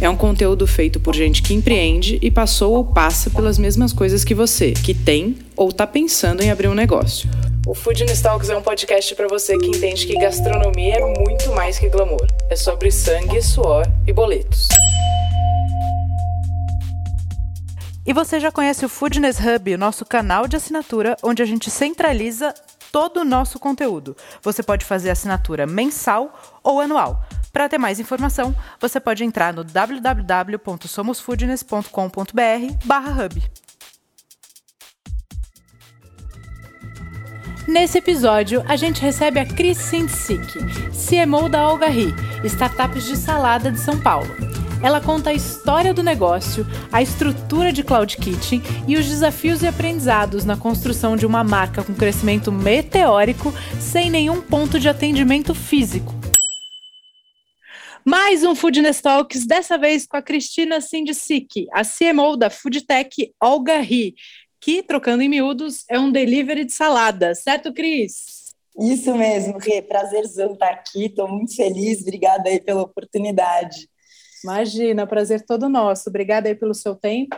É um conteúdo feito por gente que empreende e passou ou passa pelas mesmas coisas que você, que tem ou está pensando em abrir um negócio. O Food Talks é um podcast para você que entende que gastronomia é muito mais que glamour. É sobre sangue, suor e boletos. E você já conhece o Foodness Hub, o nosso canal de assinatura, onde a gente centraliza todo o nosso conteúdo. Você pode fazer assinatura mensal ou anual. Para ter mais informação, você pode entrar no www.somosfoodness.com.br/hub. Nesse episódio, a gente recebe a Cris Sintsik, CMO da Algarri, startups de salada de São Paulo. Ela conta a história do negócio, a estrutura de Cloud Kitchen e os desafios e aprendizados na construção de uma marca com crescimento meteórico sem nenhum ponto de atendimento físico. Mais um Foodness Talks, dessa vez com a Cristina Sindicic, a CMO da Foodtech Algarri, que, trocando em miúdos, é um delivery de salada, certo, Cris? Isso mesmo, Rê, prazerzão estar aqui, estou muito feliz, obrigada aí pela oportunidade. Imagina, prazer todo nosso, obrigada aí pelo seu tempo,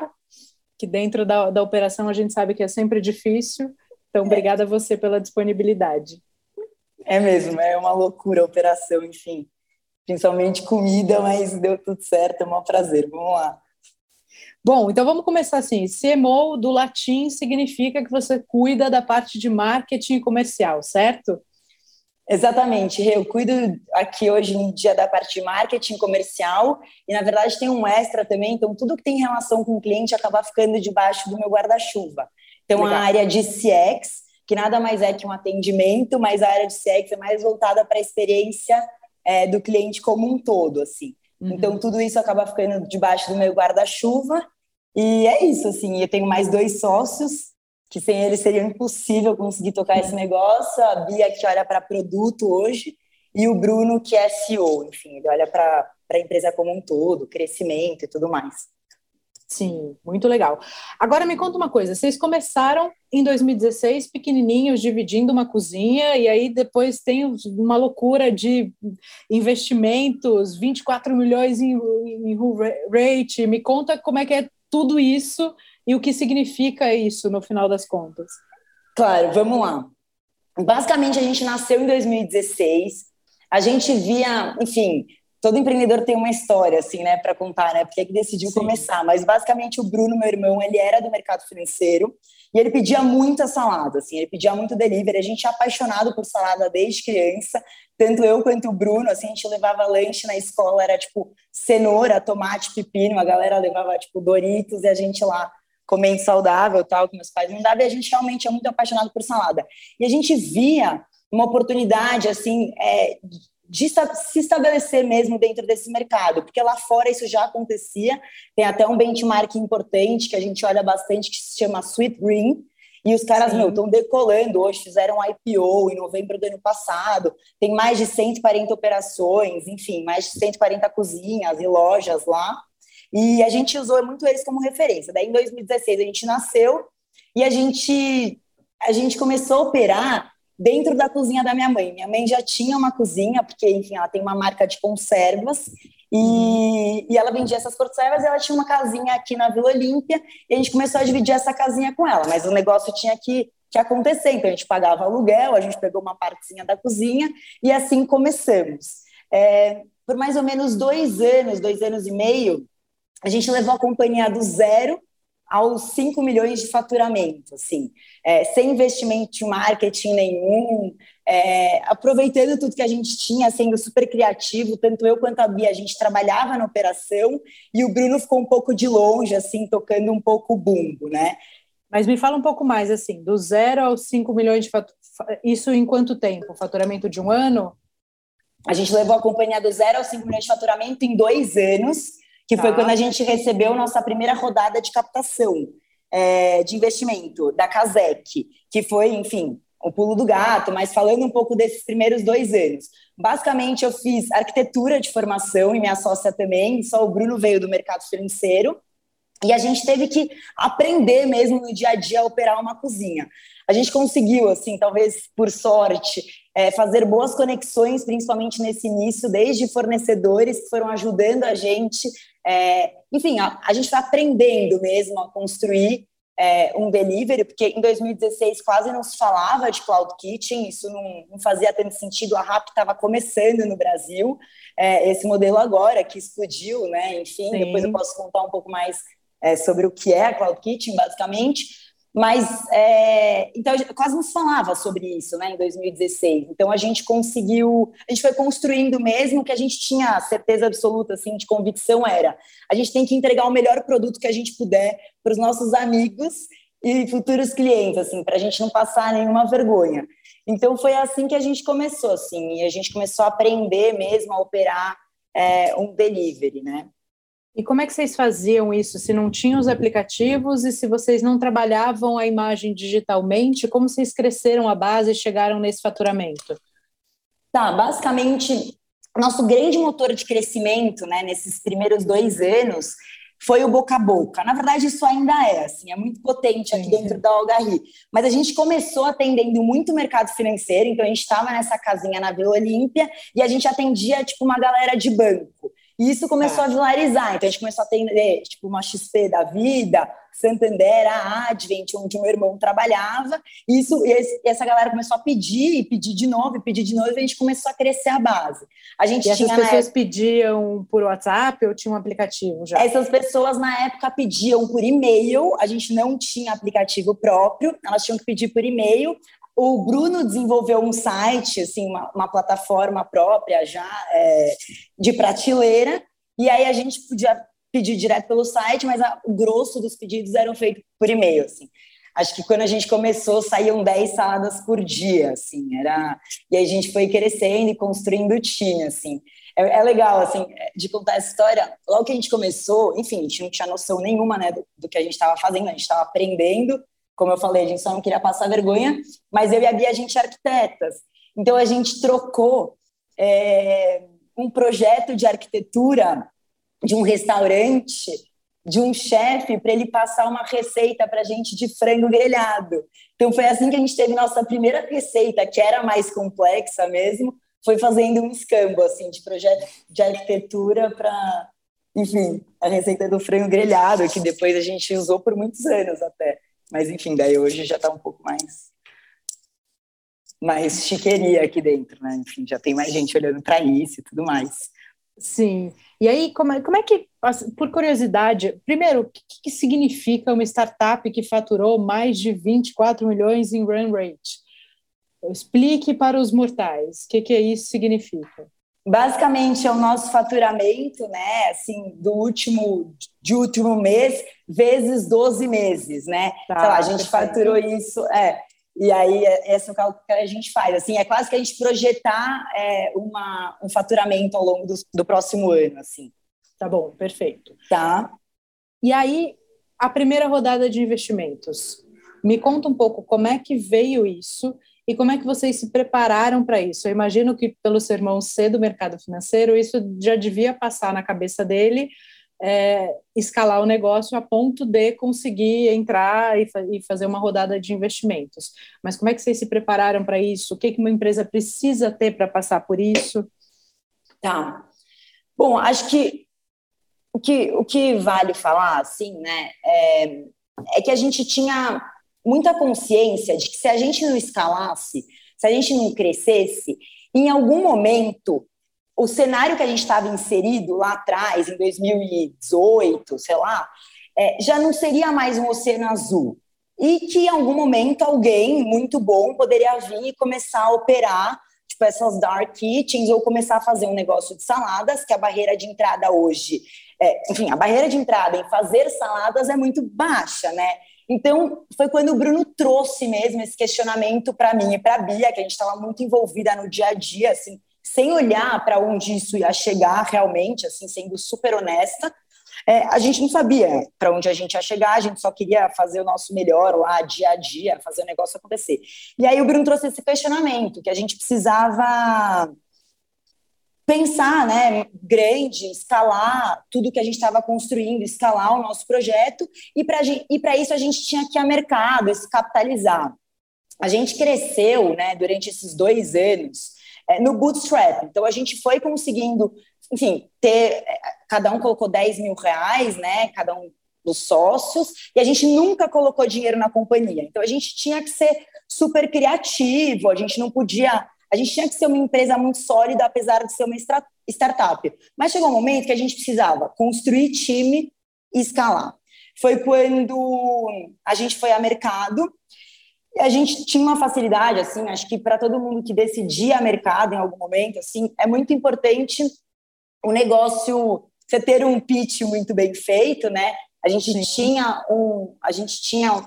que dentro da, da operação a gente sabe que é sempre difícil, então obrigada a você pela disponibilidade. É mesmo, é uma loucura a operação, enfim, principalmente comida, mas deu tudo certo, é um prazer, vamos lá. Bom, então vamos começar assim. CMO do latim significa que você cuida da parte de marketing comercial, certo? Exatamente, eu cuido aqui hoje em dia da parte de marketing comercial e na verdade tem um extra também, então tudo que tem relação com o cliente acaba ficando debaixo do meu guarda-chuva. Então Legal. a área de CX, que nada mais é que um atendimento, mas a área de CX é mais voltada para a experiência é, do cliente como um todo, assim. Uhum. Então, tudo isso acaba ficando debaixo do meu guarda-chuva. E é isso, assim. Eu tenho mais dois sócios, que sem eles seria impossível conseguir tocar esse negócio. A Bia, que olha para produto hoje, e o Bruno, que é CEO. Enfim, ele olha para a empresa como um todo, crescimento e tudo mais. Sim, muito legal. Agora me conta uma coisa: vocês começaram em 2016 pequenininhos, dividindo uma cozinha, e aí depois tem uma loucura de investimentos, 24 milhões em, em rate. Me conta como é que é tudo isso e o que significa isso no final das contas. Claro, vamos lá. Basicamente, a gente nasceu em 2016. A gente via, enfim, todo empreendedor tem uma história, assim, né, para contar, né, porque é que decidiu Sim. começar. Mas basicamente o Bruno, meu irmão, ele era do mercado financeiro e ele pedia muita salada, assim, ele pedia muito delivery. A gente é apaixonado por salada desde criança, tanto eu quanto o Bruno, assim, a gente levava lanche na escola, era tipo cenoura, tomate, pepino, a galera levava tipo Doritos e a gente lá comendo saudável, tal, que meus pais não davam, e a gente realmente é muito apaixonado por salada. E a gente via uma oportunidade, assim, é, de se estabelecer mesmo dentro desse mercado, porque lá fora isso já acontecia, tem até um benchmark importante que a gente olha bastante, que se chama Sweet Green, e os caras, Sim. meu, estão decolando hoje, fizeram IPO em novembro do ano passado, tem mais de 140 operações, enfim, mais de 140 cozinhas e lojas lá, e a gente usou muito eles como referência. Daí, em 2016, a gente nasceu e a gente, a gente começou a operar dentro da cozinha da minha mãe. Minha mãe já tinha uma cozinha, porque, enfim, ela tem uma marca de conservas, e, e ela vendia essas conservas e ela tinha uma casinha aqui na Vila Olímpia, e a gente começou a dividir essa casinha com ela, mas o negócio tinha que, que acontecer, então a gente pagava aluguel, a gente pegou uma partezinha da cozinha, e assim começamos. É, por mais ou menos dois anos, dois anos e meio, a gente levou a companhia do zero aos 5 milhões de faturamento, assim, é, sem investimento de marketing nenhum, é, aproveitando tudo que a gente tinha, sendo super criativo, tanto eu quanto a Bia, a gente trabalhava na operação, e o Bruno ficou um pouco de longe, assim, tocando um pouco o bumbo, né? Mas me fala um pouco mais, assim, do zero aos 5 milhões de faturamento, isso em quanto tempo? Faturamento de um ano? A gente levou a companhia do zero aos 5 milhões de faturamento em dois anos, que tá. foi quando a gente recebeu nossa primeira rodada de captação é, de investimento da Casec, que foi, enfim, o pulo do gato, mas falando um pouco desses primeiros dois anos. Basicamente, eu fiz arquitetura de formação e minha sócia também, só o Bruno veio do mercado financeiro, e a gente teve que aprender mesmo no dia a dia a operar uma cozinha. A gente conseguiu, assim, talvez por sorte, é, fazer boas conexões, principalmente nesse início, desde fornecedores que foram ajudando a gente. É, enfim, a, a gente está aprendendo mesmo a construir é, um delivery, porque em 2016 quase não se falava de cloud kitchen, isso não, não fazia tanto sentido, a RAP estava começando no Brasil, é, esse modelo agora que explodiu, né? Enfim, Sim. depois eu posso contar um pouco mais é, sobre o que é a cloud kitchen, basicamente. Mas, é, então, quase não se falava sobre isso, né, em 2016. Então, a gente conseguiu, a gente foi construindo mesmo que a gente tinha certeza absoluta, assim, de convicção era, a gente tem que entregar o melhor produto que a gente puder para os nossos amigos e futuros clientes, assim, para a gente não passar nenhuma vergonha. Então, foi assim que a gente começou, assim, e a gente começou a aprender mesmo a operar é, um delivery, né. E como é que vocês faziam isso? Se não tinham os aplicativos e se vocês não trabalhavam a imagem digitalmente, como vocês cresceram a base e chegaram nesse faturamento? Tá, basicamente, nosso grande motor de crescimento, né, nesses primeiros dois anos, foi o boca a boca. Na verdade, isso ainda é, assim, é muito potente aqui dentro da Algarri. Mas a gente começou atendendo muito o mercado financeiro, então a gente estava nessa casinha na Vila Olímpia e a gente atendia, tipo, uma galera de banco. E isso começou a vilarizar. Então a gente começou a atender tipo uma XP da vida, Santander, a Advent, onde meu irmão trabalhava. E isso, e essa galera começou a pedir, e pedir de novo, e pedir de novo, e a gente começou a crescer a base. A gente e tinha, essas pessoas época... pediam por WhatsApp ou tinha um aplicativo já? Essas pessoas na época pediam por e-mail, a gente não tinha aplicativo próprio, elas tinham que pedir por e-mail. O Bruno desenvolveu um site, assim, uma, uma plataforma própria já é, de prateleira, e aí a gente podia pedir direto pelo site, mas a, o grosso dos pedidos eram feitos por e-mail, assim. Acho que quando a gente começou, saíam 10 saladas por dia, assim, era... E a gente foi crescendo e construindo o time, assim. É, é, legal, assim, de contar essa história. Logo que a gente começou, enfim, a gente não tinha noção nenhuma, né, do, do que a gente estava fazendo, a gente estava aprendendo, como eu falei, a gente só não queria passar vergonha, mas eu e a Bia, a gente é arquitetas. Então, a gente trocou é, um projeto de arquitetura de um restaurante, de um chefe, para ele passar uma receita para a gente de frango grelhado. Então, foi assim que a gente teve nossa primeira receita, que era mais complexa mesmo, foi fazendo um escambo, assim, de projeto de arquitetura para, enfim, a receita do frango grelhado, que depois a gente usou por muitos anos até. Mas enfim, daí hoje já está um pouco mais mais chiqueria aqui dentro, né? Enfim, já tem mais gente olhando para isso e tudo mais. Sim. E aí, como é, como é que, por curiosidade, primeiro, o que, que significa uma startup que faturou mais de 24 milhões em run rate? Explique para os mortais o que, que isso significa. Basicamente é o nosso faturamento, né? Assim, do último de último mês vezes 12 meses, né? Tá, Sei lá, a gente faturou isso, é. E aí, é, esse é o cálculo que a gente faz. Assim, é quase que a gente projetar é, uma, um faturamento ao longo do, do próximo ano, assim. Tá bom, perfeito. Tá. E aí, a primeira rodada de investimentos. Me conta um pouco como é que veio isso e como é que vocês se prepararam para isso? Eu imagino que, pelo seu irmão ser do mercado financeiro, isso já devia passar na cabeça dele, é, escalar o negócio a ponto de conseguir entrar e, fa e, fazer uma rodada de investimentos. Mas como é que vocês se prepararam para isso? O que, que uma empresa precisa ter para passar por isso? Tá. Bom, acho que o que, o que vale falar, assim, né, é, é que a gente tinha muita consciência de que se a gente não escalasse, se a gente não crescesse, em algum momento o cenário que a gente estava inserido lá atrás, em 2018, sei lá, é, já não seria mais um oceano azul. E que em algum momento alguém muito bom poderia vir e começar a operar tipo essas dark kitchens ou começar a fazer um negócio de saladas, que a barreira de entrada hoje, é, enfim, a barreira de entrada em fazer saladas é muito baixa, né? Então, foi quando o Bruno trouxe mesmo esse questionamento para mim e para a Bia, que a gente estava muito envolvida no dia a dia, assim, sem olhar para onde isso ia chegar realmente, assim, sendo super honesta. é, a gente não sabia para onde a gente ia chegar, a gente só queria fazer o nosso melhor lá, dia a dia, fazer o negócio acontecer. E aí o Bruno trouxe esse questionamento, que a gente precisava pensar, né, grande, escalar tudo que a gente estava construindo, escalar o nosso projeto, e para isso a gente tinha que ir a mercado, se capitalizar. A gente cresceu, né, durante esses dois anos, é, no bootstrap, então a gente foi conseguindo, enfim, ter, é, cada um colocou 10 mil reais, né, cada um dos sócios, e a gente nunca colocou dinheiro na companhia, então a gente tinha que ser super criativo, a gente não podia a gente tinha que ser uma empresa muito sólida, apesar de ser uma startup. Mas chegou um momento que a gente precisava construir time e escalar. Foi quando a gente foi a mercado e a gente tinha uma facilidade, assim, acho que para todo mundo que decidia mercado em algum momento, assim, é muito importante o negócio, você ter um pitch muito bem feito, né? A gente Sim. tinha um, a gente tinha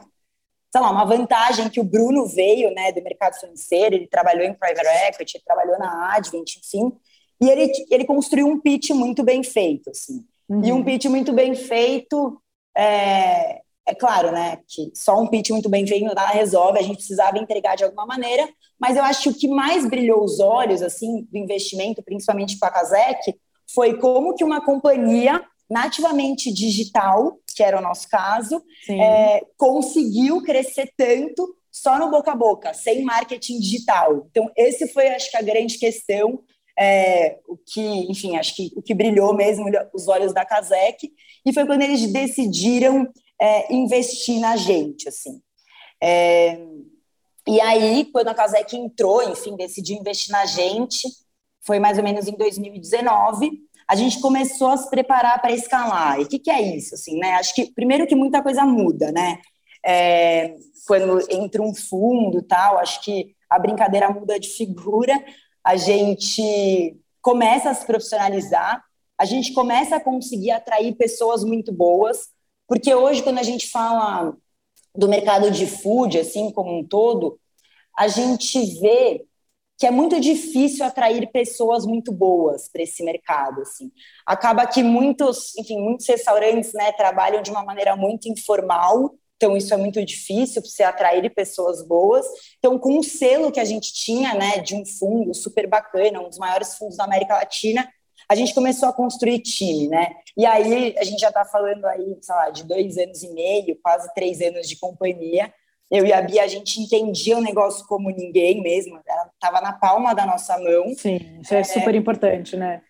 sei lá, uma vantagem que o Bruno veio, né, do mercado financeiro, ele trabalhou em private equity, trabalhou na Advent, enfim, e ele, ele construiu um pitch muito bem feito, assim. Uhum. E um pitch muito bem feito, é, é claro, né, que só um pitch muito bem feito não resolve, a gente precisava entregar de alguma maneira, mas eu acho que o que mais brilhou os olhos, assim, do investimento, principalmente com a Kazek, foi como que uma companhia nativamente digital, que era o nosso caso, é, conseguiu crescer tanto só no boca a boca, sem marketing digital. Então, esse foi, acho que, a grande questão, é, o que, enfim, acho que o que brilhou mesmo os olhos da Kazek, e foi quando eles decidiram é, investir na gente, assim. É, e aí, quando a Kazek entrou, enfim, decidiu investir na gente, foi mais ou menos em 2019, a gente começou a se preparar para escalar. E o que, que, é isso? Assim, né? Acho que, primeiro, que muita coisa muda, né? É, quando entra um fundo tal, acho que a brincadeira muda de figura, a gente começa a se profissionalizar, a gente começa a conseguir atrair pessoas muito boas, porque hoje, quando a gente fala do mercado de food, assim como um todo, a gente vê que é muito difícil atrair pessoas muito boas para esse mercado, assim. Acaba que muitos, enfim, muitos restaurantes, né, trabalham de uma maneira muito informal, então isso é muito difícil para você atrair pessoas boas. Então, com o selo que a gente tinha, né, de um fundo super bacana, um dos maiores fundos da América Latina, a gente começou a construir time, né? E aí a gente já está falando aí, sei lá, de dois anos e meio, quase três anos de companhia eu e a Bia, a gente entendia o negócio como ninguém mesmo, ela estava na palma da nossa mão. Sim, isso é, é super importante, né?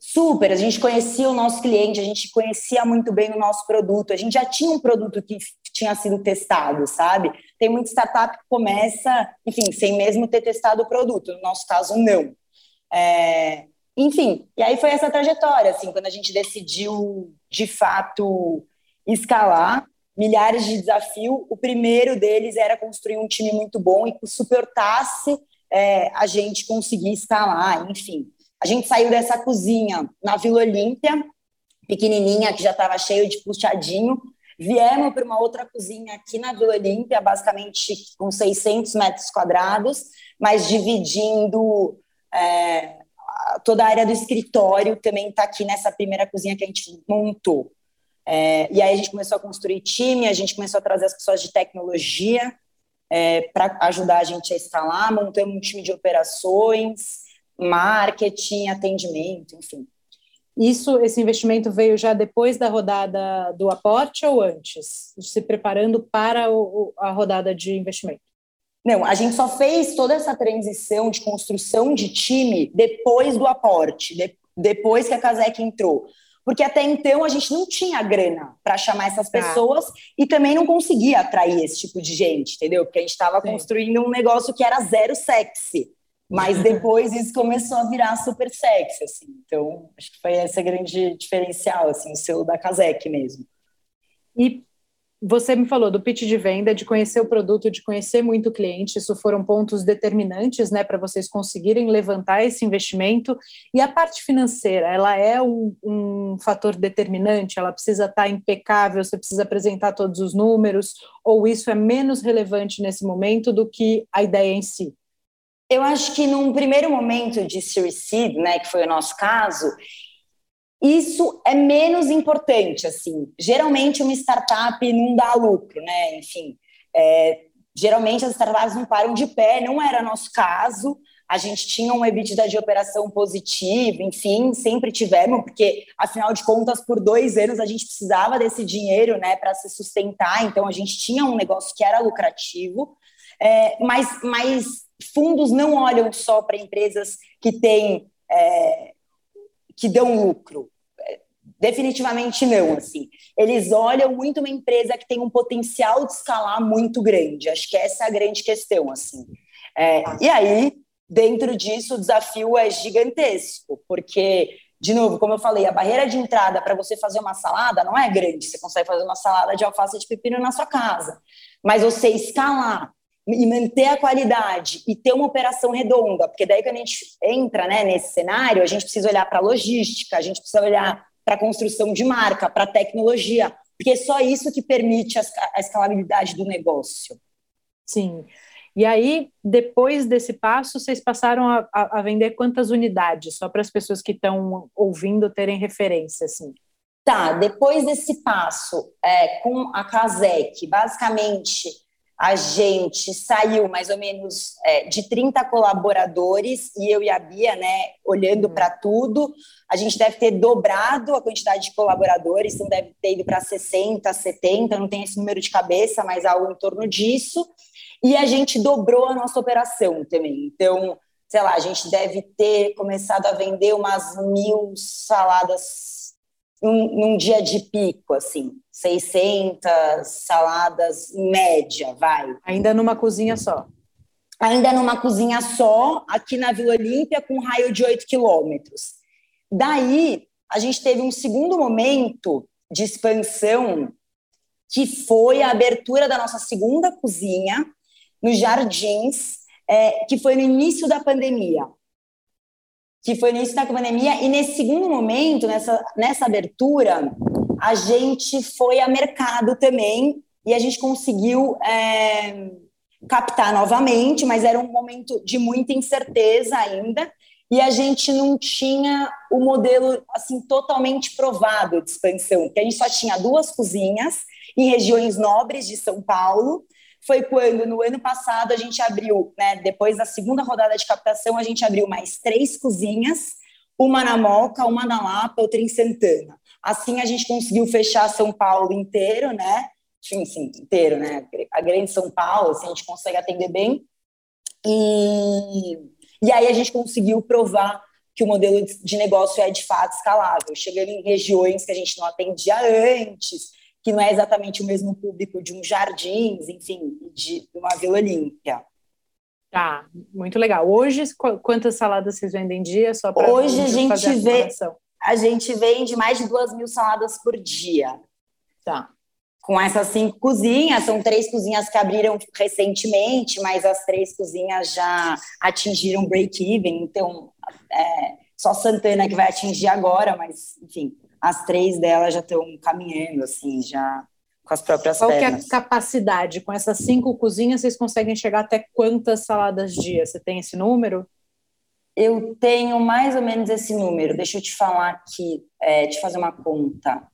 Super, a gente conhecia o nosso cliente, a gente conhecia muito bem o nosso produto, a gente já tinha um produto que tinha sido testado, sabe? Tem muita startup que começa, enfim, sem mesmo ter testado o produto, no nosso caso, não. É, enfim, e aí foi essa trajetória, assim, quando a gente decidiu, de fato, escalar, milhares de desafios. O primeiro deles era construir um time muito bom e que suportasse é, a gente conseguir escalar, enfim. A gente saiu dessa cozinha na Vila Olímpia, pequenininha, que já estava cheio de puxadinho, viemos para uma outra cozinha aqui na Vila Olímpia, basicamente com 600 metros quadrados, mas dividindo é, toda a área do escritório também está aqui nessa primeira cozinha que a gente montou. É, e aí a gente começou a construir time, a gente começou a trazer as pessoas de tecnologia é, para ajudar a gente a escalar, montamos um time de operações, marketing, atendimento, enfim. Isso, esse investimento veio já depois da rodada do aporte ou antes, se preparando para o, a rodada de investimento? Não, a gente só fez toda essa transição de construção de time depois do aporte, de, depois que a Casec entrou porque até então a gente não tinha grana para chamar essas tá. pessoas e também não conseguia atrair esse tipo de gente, entendeu? Porque a gente estava construindo um negócio que era zero sexy. Mas depois isso começou a virar super sexy, assim. Então, acho que foi esse grande diferencial, assim, o selo da Casec mesmo. E você me falou do pitch de venda, de conhecer o produto, de conhecer muito o cliente, isso foram pontos determinantes, né, para vocês conseguirem levantar esse investimento. E a parte financeira, ela é um, um fator determinante? Ela precisa estar tá impecável, você precisa apresentar todos os números, ou isso é menos relevante nesse momento do que a ideia em si? Eu acho que num primeiro momento de Series Seed, né, que foi o nosso caso, isso é menos importante, assim. Geralmente uma startup não dá lucro, né? Enfim, é, geralmente as startups não param de pé, não era nosso caso. A gente tinha um EBITDA de operação positivo, enfim, sempre tivemos, porque afinal de contas, por dois anos a gente precisava desse dinheiro, né, para se sustentar. Então a gente tinha um negócio que era lucrativo, é, mas, mas fundos não olham só para empresas que têm é, que dão lucro. Definitivamente não, assim. Eles olham muito uma empresa que tem um potencial de escalar muito grande. Acho que essa é a grande questão, assim. É, e aí, dentro disso, o desafio é gigantesco, porque, de novo, como eu falei, a barreira de entrada para você fazer uma salada não é grande. Você consegue fazer uma salada de alface de pepino na sua casa. Mas você escalar e manter a qualidade e ter uma operação redonda, porque daí quando a gente entra né, nesse cenário, a gente precisa olhar para a logística, a gente precisa olhar para a construção de marca, para a tecnologia, porque é só isso que permite a escalabilidade do negócio. Sim. E aí, depois desse passo, vocês passaram a, a vender quantas unidades? Só para as pessoas que estão ouvindo terem referência, assim. Tá, depois desse passo, é, com a Casec, basicamente a gente saiu mais ou menos é, de 30 colaboradores e eu e a Bia, né, olhando uhum. para tudo, a gente deve ter dobrado a quantidade de colaboradores, então deve ter ido para 60, 70, não tem esse número de cabeça, mas algo em torno disso. E a gente dobrou a nossa operação também. Então, sei lá, a gente deve ter começado a vender umas mil saladas num, num, dia de pico, assim, 600 saladas em média, vai. Ainda numa cozinha só? Ainda numa cozinha só, aqui na Vila Olímpia, com um raio de 8 quilômetros. Daí, a gente teve um segundo momento de expansão, que foi a abertura da nossa segunda cozinha, nos Jardins, é, que foi no início da pandemia que foi no início da pandemia, e nesse segundo momento, nessa, nessa abertura, a gente foi a mercado também e a gente conseguiu é, captar novamente, mas era um momento de muita incerteza ainda, e a gente não tinha o modelo assim totalmente provado de expansão, porque a gente só tinha duas cozinhas em regiões nobres de São Paulo, foi quando, no ano passado, a gente abriu, né, depois da segunda rodada de captação, a gente abriu mais três cozinhas, uma na Moca, uma na Lapa, outra em Santana. Assim, a gente conseguiu fechar São Paulo inteiro, né? Sim, sim, inteiro, né? A grande São Paulo, assim, a gente consegue atender bem. E, e aí a gente conseguiu provar que o modelo de negócio é de fato escalável, chegando em regiões que a gente não atendia antes, que não é exatamente o mesmo público de um Jardins, enfim, de uma Vila Olímpia. Tá, muito legal. Hoje, quantas saladas vocês vendem dia? Só para Hoje a gente vê, a gente vende mais de duas mil saladas por dia. Tá. Com essas cinco cozinhas, são três cozinhas que abriram recentemente, mas as três cozinhas já atingiram break-even, então é, só Santana que vai atingir agora, mas enfim, as três delas já estão caminhando, assim, já com as próprias Qual pernas. que é a capacidade? Com essas cinco cozinhas, vocês conseguem chegar até quantas saladas dia? Você tem esse número? Eu tenho mais ou menos esse número. Deixa eu te falar aqui, é, te fazer uma conta.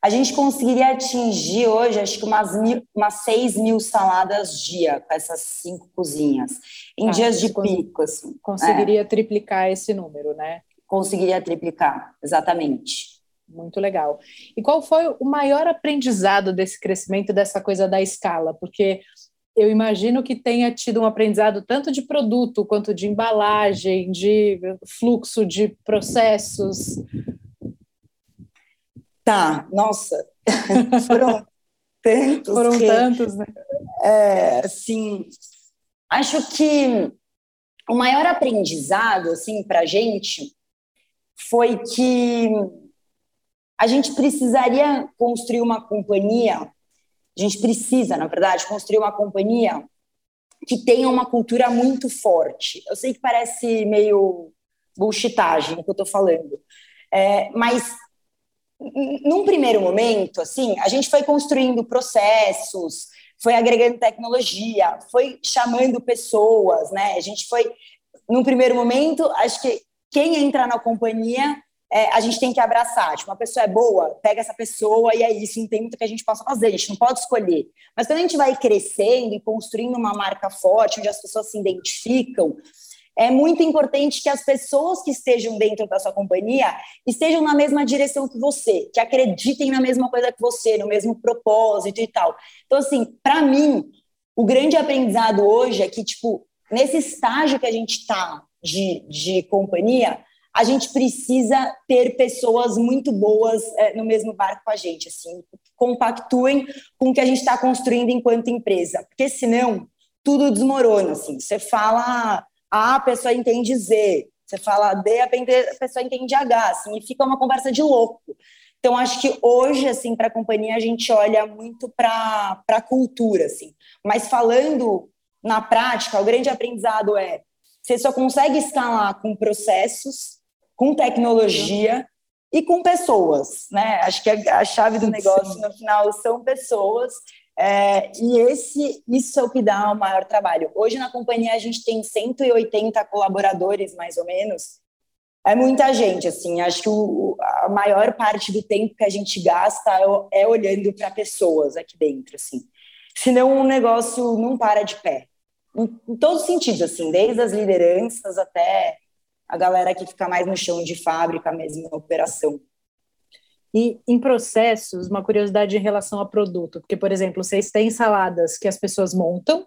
A gente conseguiria atingir hoje, acho que umas, mil, umas 6 mil saladas dia com essas cinco cozinhas, em ah, dias de pico. Assim. Conseguiria é. triplicar esse número, né? Conseguiria triplicar, exatamente. Muito legal. E qual foi o maior aprendizado desse crescimento, dessa coisa da escala? Porque eu imagino que tenha tido um aprendizado tanto de produto quanto de embalagem, de fluxo de processos. Tá, nossa, foram tantos. Foram que, tantos, né? É, assim, acho que o maior aprendizado, assim, para a gente foi que a gente precisaria construir uma companhia, a gente precisa, na verdade, construir uma companhia que tenha uma cultura muito forte. Eu sei que parece meio bullshitagem o que eu estou falando, é, mas num primeiro momento, assim, a gente foi construindo processos, foi agregando tecnologia, foi chamando pessoas, né? A gente foi, num primeiro momento, acho que quem entra na companhia é, a gente tem que abraçar. Tipo, uma pessoa é boa, pega essa pessoa e é isso, não tem muito que a gente possa fazer, a gente não pode escolher. Mas quando a gente vai crescendo e construindo uma marca forte, onde as pessoas se identificam, é muito importante que as pessoas que estejam dentro da sua companhia estejam na mesma direção que você, que acreditem na mesma coisa que você, no mesmo propósito e tal. Então, assim, para mim, o grande aprendizado hoje é que, tipo, nesse estágio que a gente está de, de companhia, a gente precisa ter pessoas muito boas é, no mesmo barco com a gente, assim, compactuem com o que a gente está construindo enquanto empresa, porque senão tudo desmorona, assim. Você fala A, a pessoa entende Z, você fala D, a pessoa entende H, assim, e fica uma conversa de louco. Então, acho que hoje, assim, para a companhia, a gente olha muito para a cultura, assim. Mas falando na prática, o grande aprendizado é você só consegue escalar com processos, com tecnologia e com pessoas, né? Acho que a, chave do negócio Sim. no final são pessoas. É, e esse, isso é o que dá o maior trabalho. Hoje na companhia a gente tem 180 colaboradores, mais ou menos. É muita gente, assim. Acho que o, a maior parte do tempo que a gente gasta é, é olhando para pessoas aqui dentro, assim. Senão o negócio não para de pé em, em todos os sentidos, assim, desde as lideranças até a galera que fica mais no chão de fábrica mesmo, na operação. E em processos, uma curiosidade em relação a produto, porque, por exemplo, vocês têm saladas que as pessoas montam,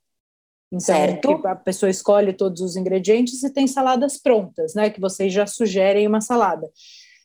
então certo. a pessoa escolhe todos os ingredientes e tem saladas prontas, né? Que vocês já sugerem uma salada.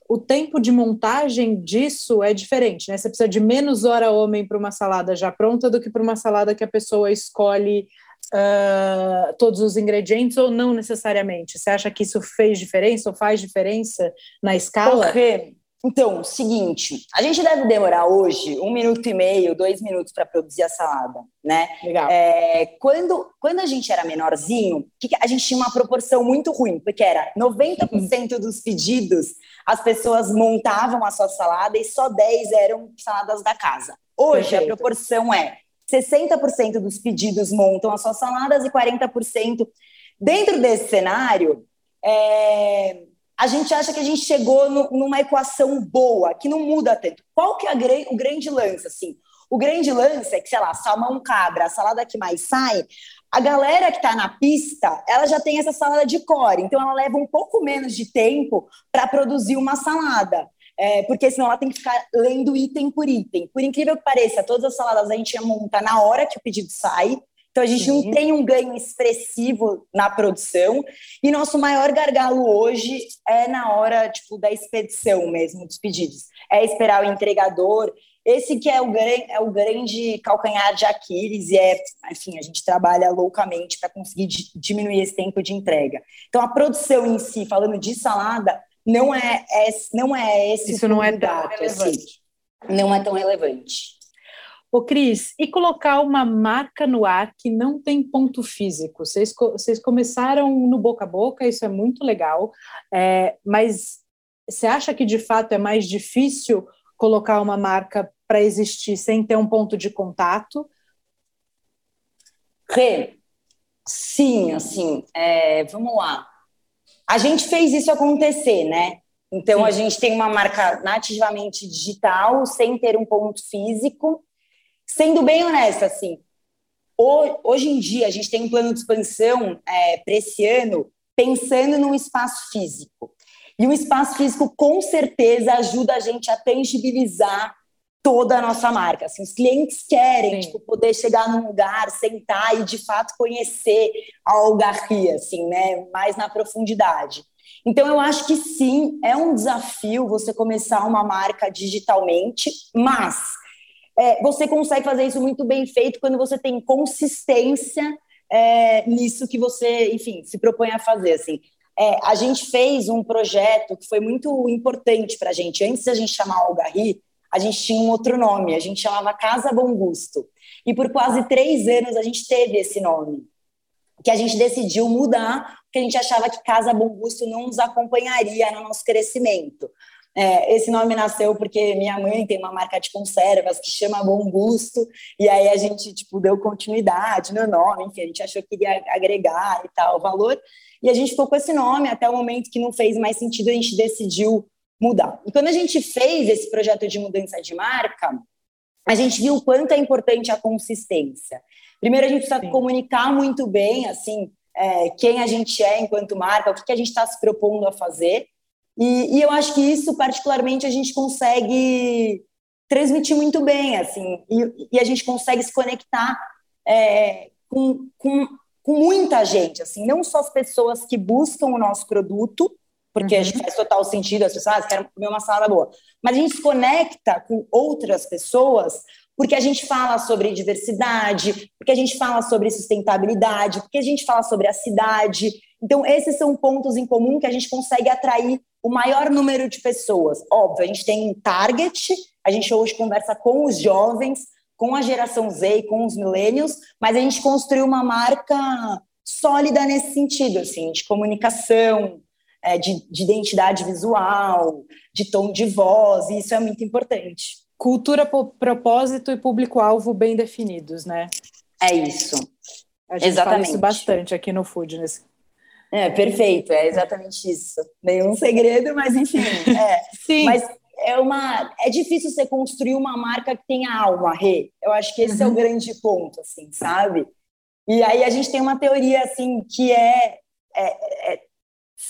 O tempo de montagem disso é diferente, né? Você precisa de menos hora homem para uma salada já pronta do que para uma salada que a pessoa escolhe uh, todos os ingredientes ou não necessariamente? Você acha que isso fez diferença ou faz diferença na escala? Porque, então, seguinte, a gente deve demorar hoje um minuto e meio, dois minutos para produzir a salada, né? Legal. É, quando, quando a gente era menorzinho, a gente tinha uma proporção muito ruim, porque era 90% dos pedidos as pessoas montavam a sua salada e só 10 eram saladas da casa. Hoje Perfeito. a proporção é 60% dos pedidos montam as suas saladas e 40%. Dentro desse cenário, é, a gente acha que a gente chegou no, numa equação boa, que não muda tanto. Qual que é o grande lance, assim? O grande lance é que, sei lá, salmão cabra, a salada que mais sai, a galera que está na pista, ela já tem essa salada de core, então ela leva um pouco menos de tempo para produzir uma salada é, porque senão ela tem que ficar lendo item por item. Por incrível que pareça, todas as saladas a gente monta na hora que o pedido sai, então a gente Sim. não tem um ganho expressivo na produção. E nosso maior gargalo hoje é na hora tipo da expedição mesmo dos pedidos. É esperar o entregador. Esse que é o, é o grande calcanhar de Aquiles e é, enfim, a gente trabalha loucamente para conseguir diminuir esse tempo de entrega. Então a produção em si, falando de salada, não é, é não é esse Isso não é tão relevante. Assim. Não é tão relevante. Ô, Cris, e colocar uma marca no ar que não tem ponto físico? Vocês, vocês começaram no boca a boca, isso é muito legal, é, mas você acha que de fato é mais difícil colocar uma marca para existir sem ter um ponto de contato? Rê, sim, assim, é, vamos lá a gente fez isso acontecer, né? Então Sim. a gente tem uma marca nativamente digital, sem ter um ponto físico. Sendo bem honesta, assim, hoje em dia a gente tem um plano de expansão é, para esse ano pensando num espaço físico. E o espaço físico, com certeza, ajuda a gente a tangibilizar toda a nossa marca. Assim, os clientes querem tipo, poder chegar num lugar, sentar e de fato conhecer a algarria, assim, né, mais na profundidade. Então eu acho que sim, é um desafio você começar uma marca digitalmente, mas é, você consegue fazer isso muito bem feito quando você tem consistência é, nisso que você, enfim, se propõe a fazer. Assim, é, a gente fez um projeto que foi muito importante para a gente. Antes da gente chamar o Algarri, a gente tinha um outro nome, a gente chamava Casa Bom Gusto. E por quase três anos a gente teve esse nome, que a gente decidiu mudar, porque a gente achava que Casa Bom Gusto não nos acompanharia no nosso crescimento. É, esse nome nasceu porque minha mãe tem uma marca de conservas que chama Bom Gusto, e aí a gente tipo, deu continuidade no nome, enfim, a gente achou que iria agregar e tal valor, e a gente ficou com esse nome até o momento que não fez mais sentido, a gente decidiu mudar. E quando a gente fez esse projeto de mudança de marca, a gente viu o quanto é importante a consistência. Primeiro, a gente precisa Sim. comunicar muito bem, assim, é, quem a gente é enquanto marca, o que, que a gente está se propondo a fazer. E, e, eu acho que isso, particularmente, a gente consegue transmitir muito bem, assim, e, e a gente consegue se conectar é, com, com, com, muita gente, assim, não só as pessoas que buscam o nosso produto, porque uhum. faz total sentido, as pessoas ah, querem comer uma salada boa. Mas a gente se conecta com outras pessoas porque a gente fala sobre diversidade, porque a gente fala sobre sustentabilidade, porque a gente fala sobre a cidade. Então, esses são pontos em comum que a gente consegue atrair o maior número de pessoas. Óbvio, a gente tem um target, a gente hoje conversa com os jovens, com a geração Z e com os millennials, mas a gente construiu uma marca sólida nesse sentido, assim, de comunicação, é, de, de identidade visual, de tom de voz, e isso é muito importante. Cultura, propósito e público-alvo bem definidos, né? É isso. A gente exatamente. fala isso bastante aqui no Foodness. É, perfeito, é exatamente isso. Nenhum segredo, mas enfim. É. Sim. Mas é uma é difícil você construir uma marca que tenha alma, Rê. Eu acho que esse uhum. é o uhum. grande ponto, assim, sabe? E aí a gente tem uma teoria assim que é, é, é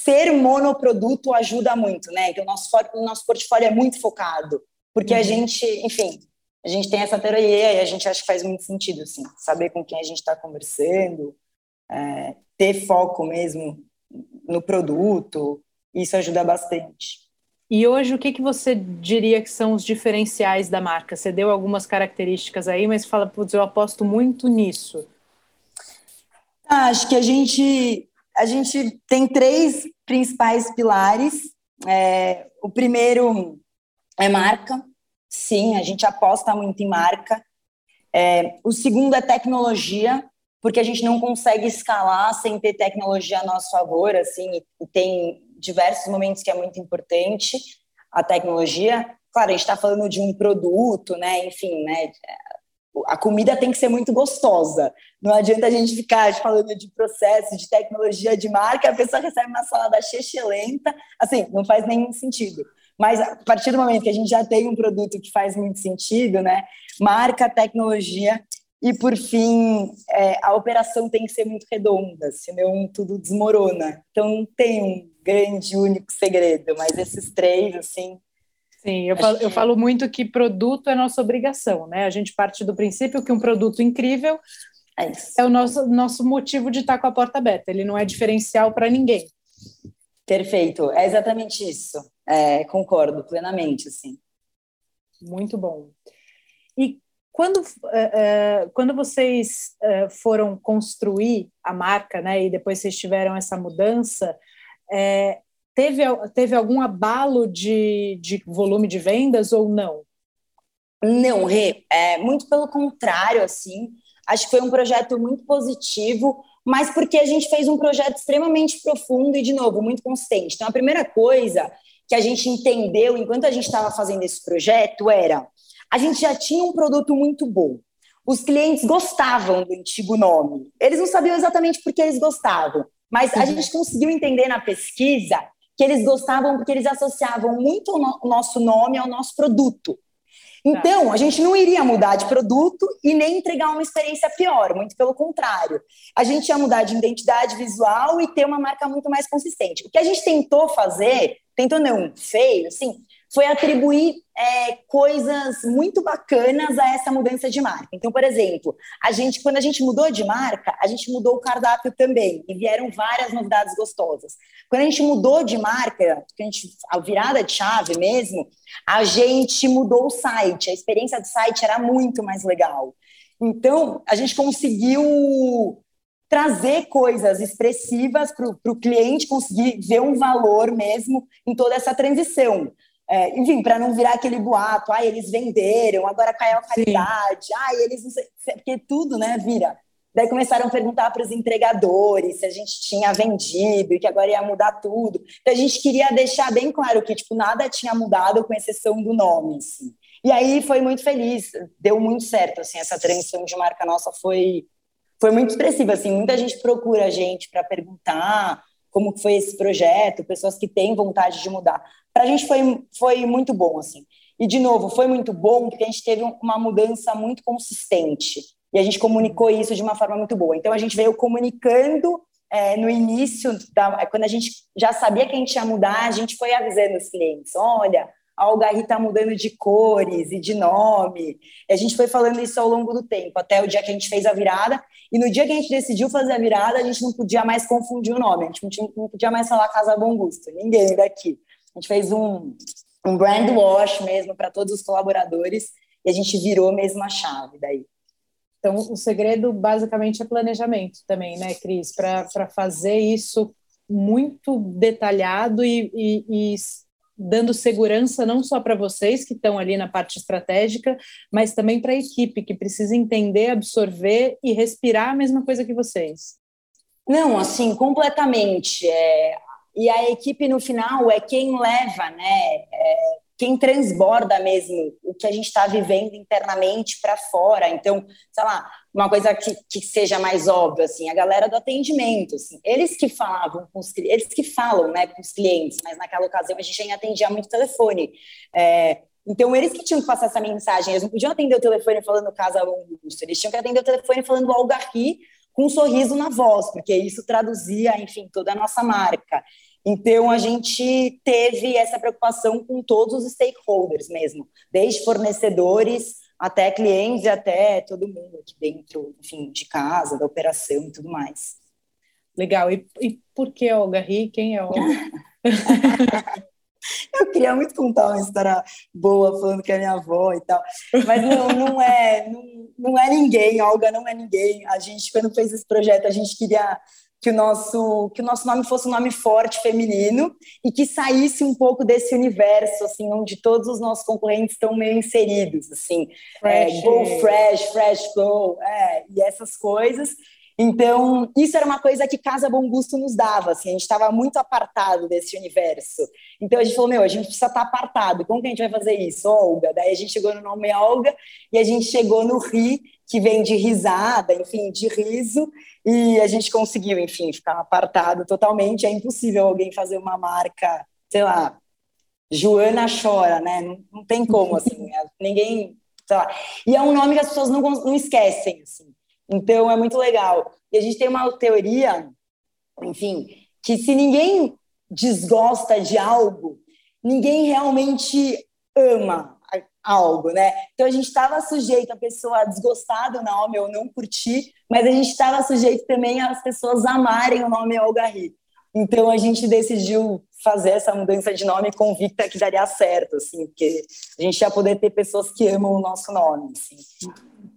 ser monoproduto ajuda muito, né? Então, o nosso, o nosso portfólio é muito focado, porque uhum. a gente, enfim, a gente tem essa teoria e a gente acha que faz muito sentido, assim, saber com quem a gente está conversando, é, ter foco mesmo no produto, isso ajuda bastante. E hoje, o que, que você diria que são os diferenciais da marca? Você deu algumas características aí, mas fala, putz, eu aposto muito nisso. Ah, acho que a gente a gente tem três principais pilares. É, o primeiro é marca. Sim, a gente aposta muito em marca. É, o segundo é tecnologia, porque a gente não consegue escalar sem ter tecnologia a nosso favor, assim, e tem diversos momentos que é muito importante a tecnologia. Claro, a gente está falando de um produto, né? Enfim, né? A comida tem que ser muito gostosa. Não adianta a gente ficar falando de processo, de tecnologia, de marca, a pessoa recebe uma salada lenta, assim, não faz nenhum sentido. Mas a partir do momento que a gente já tem um produto que faz muito sentido, né? Marca, tecnologia e por fim é, a operação tem que ser muito redonda, senão tudo desmorona. Então não tem um grande único segredo, mas esses três assim Sim, eu falo, eu falo muito que produto é nossa obrigação, né? A gente parte do princípio que um produto incrível é, é o nosso, nosso motivo de estar com a porta aberta, ele não é diferencial para ninguém. Perfeito, é exatamente isso. É, concordo plenamente, assim. Muito bom. E quando, é, é quando vocês é, foram construir a marca, né, e depois vocês tiveram essa mudança, é, Teve, teve algum abalo de, de volume de vendas ou não? Não, Rê, é, muito pelo contrário, assim, acho que foi um projeto muito positivo, mas porque a gente fez um projeto extremamente profundo e, de novo, muito consistente. Então, a primeira coisa que a gente entendeu enquanto a gente estava fazendo esse projeto era a gente já tinha um produto muito bom. Os clientes gostavam do antigo nome. Eles não sabiam exatamente por que eles gostavam, mas a uhum. gente conseguiu entender na pesquisa que eles gostavam porque eles associavam muito o, nosso nome ao nosso produto. Então, a gente não iria mudar de produto e nem entregar uma experiência pior, muito pelo contrário. A gente ia mudar de identidade visual e ter uma marca muito mais consistente. O que a gente tentou fazer, tentou não, feio, assim, foi atribuir é, coisas muito bacanas a essa mudança de marca. Então, por exemplo, a gente, quando a gente mudou de marca, a gente mudou o cardápio também, e vieram várias novidades gostosas. Quando a gente mudou de marca, a, gente, a virada de chave mesmo, a gente mudou o site, a experiência do site era muito mais legal. Então, a gente conseguiu trazer coisas expressivas para o cliente conseguir ver um valor mesmo em toda essa transição. É, enfim, para não virar aquele boato, ah, eles venderam, agora caiu a qualidade, ah, eles não sei, porque tudo, né, vira. Daí começaram a perguntar para os entregadores se a gente tinha vendido e que agora ia mudar tudo. Então a gente queria deixar bem claro que tipo nada tinha mudado com exceção do nome. Assim. E aí foi muito feliz, deu muito certo assim essa transição de marca nossa foi foi muito expressiva assim. Muita gente procura a gente para perguntar como foi esse projeto, pessoas que têm vontade de mudar. Para a gente foi, foi muito bom, assim. E, de novo, foi muito bom porque a gente teve uma mudança muito consistente. E a gente comunicou isso de uma forma muito boa. Então, a gente veio comunicando é, no início, da, quando a gente já sabia que a gente ia mudar, a gente foi avisando os clientes: olha, a Algarri está mudando de cores e de nome. E a gente foi falando isso ao longo do tempo, até o dia que a gente fez a virada. E no dia que a gente decidiu fazer a virada, a gente não podia mais confundir o nome, a gente não podia mais falar Casa Bom Gusto, ninguém daqui. A gente fez um, um brand wash mesmo para todos os colaboradores e a gente virou mesmo a chave daí. Então, o segredo basicamente é planejamento também, né, Cris? Para fazer isso muito detalhado e, e, e dando segurança não só para vocês que estão ali na parte estratégica, mas também para a equipe que precisa entender, absorver e respirar a mesma coisa que vocês. Não, assim, completamente. É, e a equipe no final é quem leva, né? É, quem transborda mesmo que a gente está vivendo internamente para fora. Então, sei lá, uma coisa que, que seja mais óbvia, assim, a galera do atendimento, assim, eles que falavam com os eles que falam, né, com os clientes, mas naquela ocasião a gente ainda atendia muito telefone. É, então, eles que tinham que passar essa mensagem, eles não podiam atender o telefone falando Casa Augusto, eles tinham que atender o telefone falando Algarri com um sorriso na voz, porque isso traduzia, enfim, toda a nossa marca. Então, a gente teve essa preocupação com todos os stakeholders mesmo, desde fornecedores até clientes e até todo mundo aqui dentro, enfim, de casa, da operação e tudo mais. Legal. E, e por que Olga Ri? Quem é Olga? Eu queria muito contar uma história boa, falando que é minha avó e tal, mas não, não é, não, não é ninguém, Olga não é ninguém. A gente, quando fez esse projeto, a gente queria que o nosso que o nosso nome fosse um nome forte feminino e que saísse um pouco desse universo assim onde todos os nossos concorrentes estão meio inseridos assim. É, fresh. É, go fresh fresh go é, e essas coisas. Então isso era uma coisa que Casa Bom Gusto nos dava assim a gente estava muito apartado desse universo. Então a gente falou meu a gente precisa estar tá apartado como que a gente vai fazer isso? Olga. Daí a gente chegou no nome Olga e a gente chegou no Ri que vem de risada enfim de riso e a gente conseguiu, enfim, ficar apartado totalmente. É impossível alguém fazer uma marca, sei lá, Joana chora, né? Não, não tem como, assim, é, ninguém, sei lá. E é um nome que as pessoas não, não esquecem, assim. Então é muito legal. E a gente tem uma teoria, enfim, que se ninguém desgosta de algo, ninguém realmente ama algo, né? Então a gente estava sujeito a pessoa desgostar do nome ou não curtir, mas a gente estava sujeito também às pessoas amarem o nome Algarri. Então a gente decidiu fazer essa mudança de nome convicta que daria certo, assim, porque a gente ia poder ter pessoas que amam o nosso nome, assim.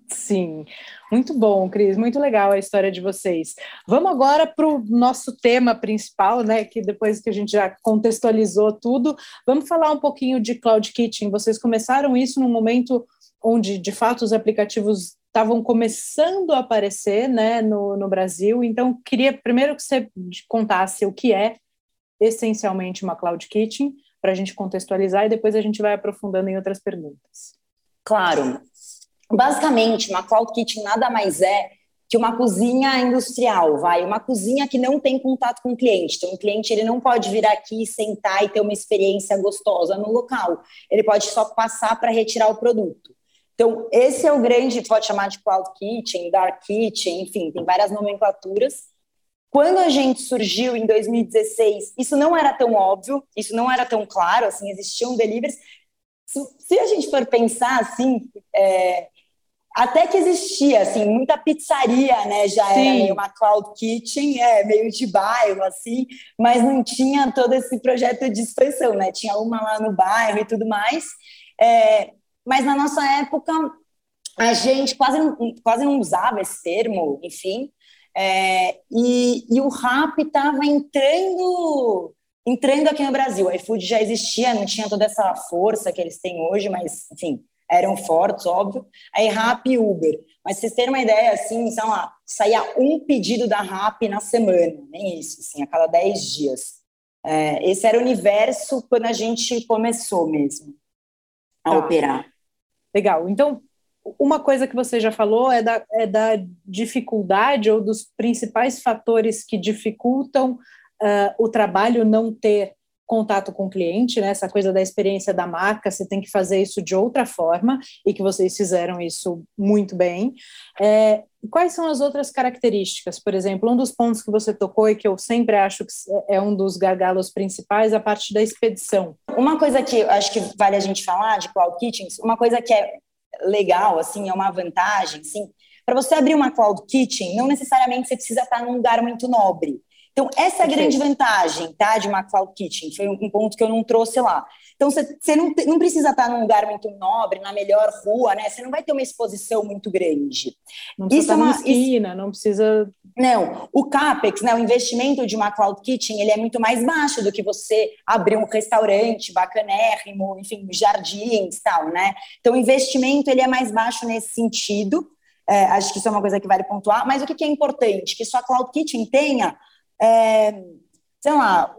Sim, muito bom, Cris, muito legal a história de vocês. Vamos agora para o nosso tema principal, né? Que depois que a gente já contextualizou tudo, vamos falar um pouquinho de Cloud Kitchen. Vocês começaram isso num momento onde, de fato, os aplicativos estavam começando a aparecer, né, no, no Brasil. Então, queria primeiro que você contasse o que é essencialmente uma Cloud Kitchen, para a gente contextualizar e depois a gente vai aprofundando em outras perguntas. Claro. Basicamente, uma cloud kitchen nada mais é que uma cozinha industrial, vai, uma cozinha que não tem contato com o cliente. Então, o cliente ele não pode vir aqui, sentar e ter uma experiência gostosa no local. Ele pode só passar para retirar o produto. Então, esse é o grande, pode chamar de cloud kitchen, dark kitchen, enfim, tem várias nomenclaturas. Quando a gente surgiu em 2016, isso não era tão óbvio, isso não era tão claro, assim, existiam deliveries. Se, se a gente for pensar assim, é, até que existia, assim, muita pizzaria, né, já Sim. era meio uma cloud kitchen, é, meio de bairro, assim, mas não tinha todo esse projeto de expansão, né, tinha uma lá no bairro e tudo mais, é, mas na nossa época a gente quase, quase não usava esse termo, enfim, é, e, e o rap estava entrando entrando aqui no Brasil. O iFood já existia, não tinha toda essa força que eles têm hoje, mas, enfim, eram fortes, óbvio. Aí Rap e Uber. Mas vocês terem uma ideia, assim, sei lá, saía um pedido da Rap na semana, nem isso, assim, a cada 10 dias. É, esse era o universo quando a gente começou mesmo a tá. operar. Legal. Então, uma coisa que você já falou é da, é da dificuldade ou dos principais fatores que dificultam uh, o trabalho não ter contato com o cliente, né? Essa coisa da experiência da marca, você tem que fazer isso de outra forma e que vocês fizeram isso muito bem. É, quais são as outras características? Por exemplo, um dos pontos que você tocou e que eu sempre acho que é um dos gargalos principais, a parte da expedição. Uma coisa que acho que vale a gente falar de cloud kitchens, uma coisa que é legal, assim, é uma vantagem, assim, para você abrir uma cloud kitchen, não necessariamente você precisa estar num lugar muito nobre. Então, essa é a grande vantagem tá, de uma cloud kitchen. Foi um ponto que eu não trouxe lá. Então, você não, não precisa estar num lugar muito nobre, na melhor rua, né? Você não vai ter uma exposição muito grande. Não precisa isso estar é uma esquina, isso... não precisa... Não, o CAPEX, né, o investimento de uma cloud kitchen, ele é muito mais baixo do que você abrir um restaurante bacanérrimo, enfim, jardins e tal, né? Então, o investimento, ele é mais baixo nesse sentido. É, acho que isso é uma coisa que vale pontuar. Mas o que é importante? Que sua cloud kitchen tenha é, sei lá,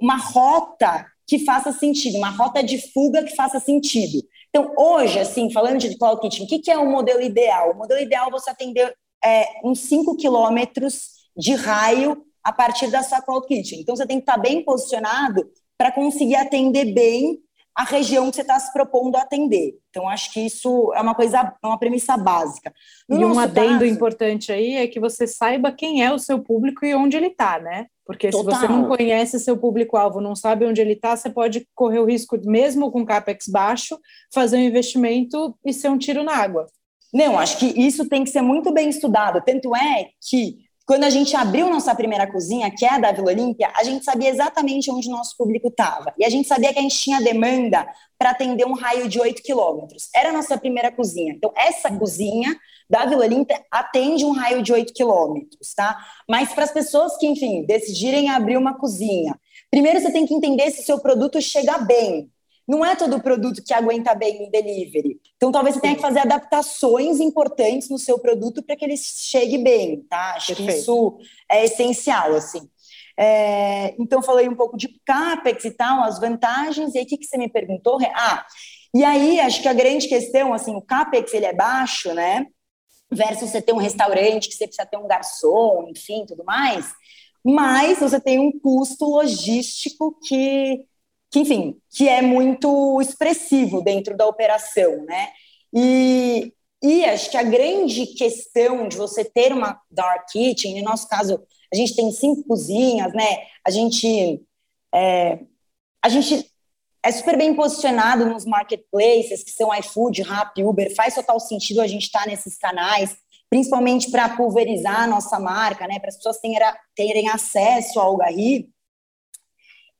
uma rota que faça sentido, uma rota de fuga que faça sentido. Então, hoje, assim, falando de Cloud Kitchen, o que, que é o modelo ideal? O modelo ideal é você atender é, uns 5 quilômetros de raio a partir da sua Cloud Kitchen. Então, você tem que estar bem posicionado para conseguir atender bem a região que você está se propondo a atender. Então, acho que isso é uma coisa, uma premissa básica. No e um adendo caso, importante aí é que você saiba quem é o seu público e onde ele está, né? Porque total. se você não conhece seu público-alvo, não sabe onde ele está, você pode correr o risco, mesmo com capex baixo, fazer um investimento e ser um tiro na água. Não, acho que isso tem que ser muito bem estudado. Tanto é que quando a gente abriu nossa primeira cozinha, que é da Vila Olímpia, a gente sabia exatamente onde nosso público estava. E a gente sabia que a gente tinha demanda para atender um raio de 8 quilômetros. Era a nossa primeira cozinha. Então, essa cozinha da Vila Olímpia atende um raio de 8 quilômetros, tá? Mas para as pessoas que, enfim, decidirem abrir uma cozinha, primeiro você tem que entender se seu produto chega bem não é todo produto que aguenta bem no delivery. Então, talvez você tenha que fazer adaptações importantes no seu produto para que ele chegue bem, tá? Acho Perfeito. que isso é essencial, assim. É, então, falei um pouco de CAPEX e tal, as vantagens, e aí o que, que você me perguntou? Ah, e aí acho que a grande questão, assim, o CAPEX ele é baixo, né? Versus você ter um restaurante que você precisa ter um garçom, enfim, tudo mais, mas você tem um custo logístico que que enfim, que é muito expressivo dentro da operação, né? E, e acho que a grande questão de você ter uma dark kitchen, no nosso caso, a gente tem cinco cozinhas, né? A gente é, a gente é super bem posicionado nos marketplaces, que são iFood, Rappi, Uber, faz total sentido a gente estar tá nesses canais, principalmente para pulverizar a nossa marca, né? Para as pessoas terem, terem acesso ao Garri.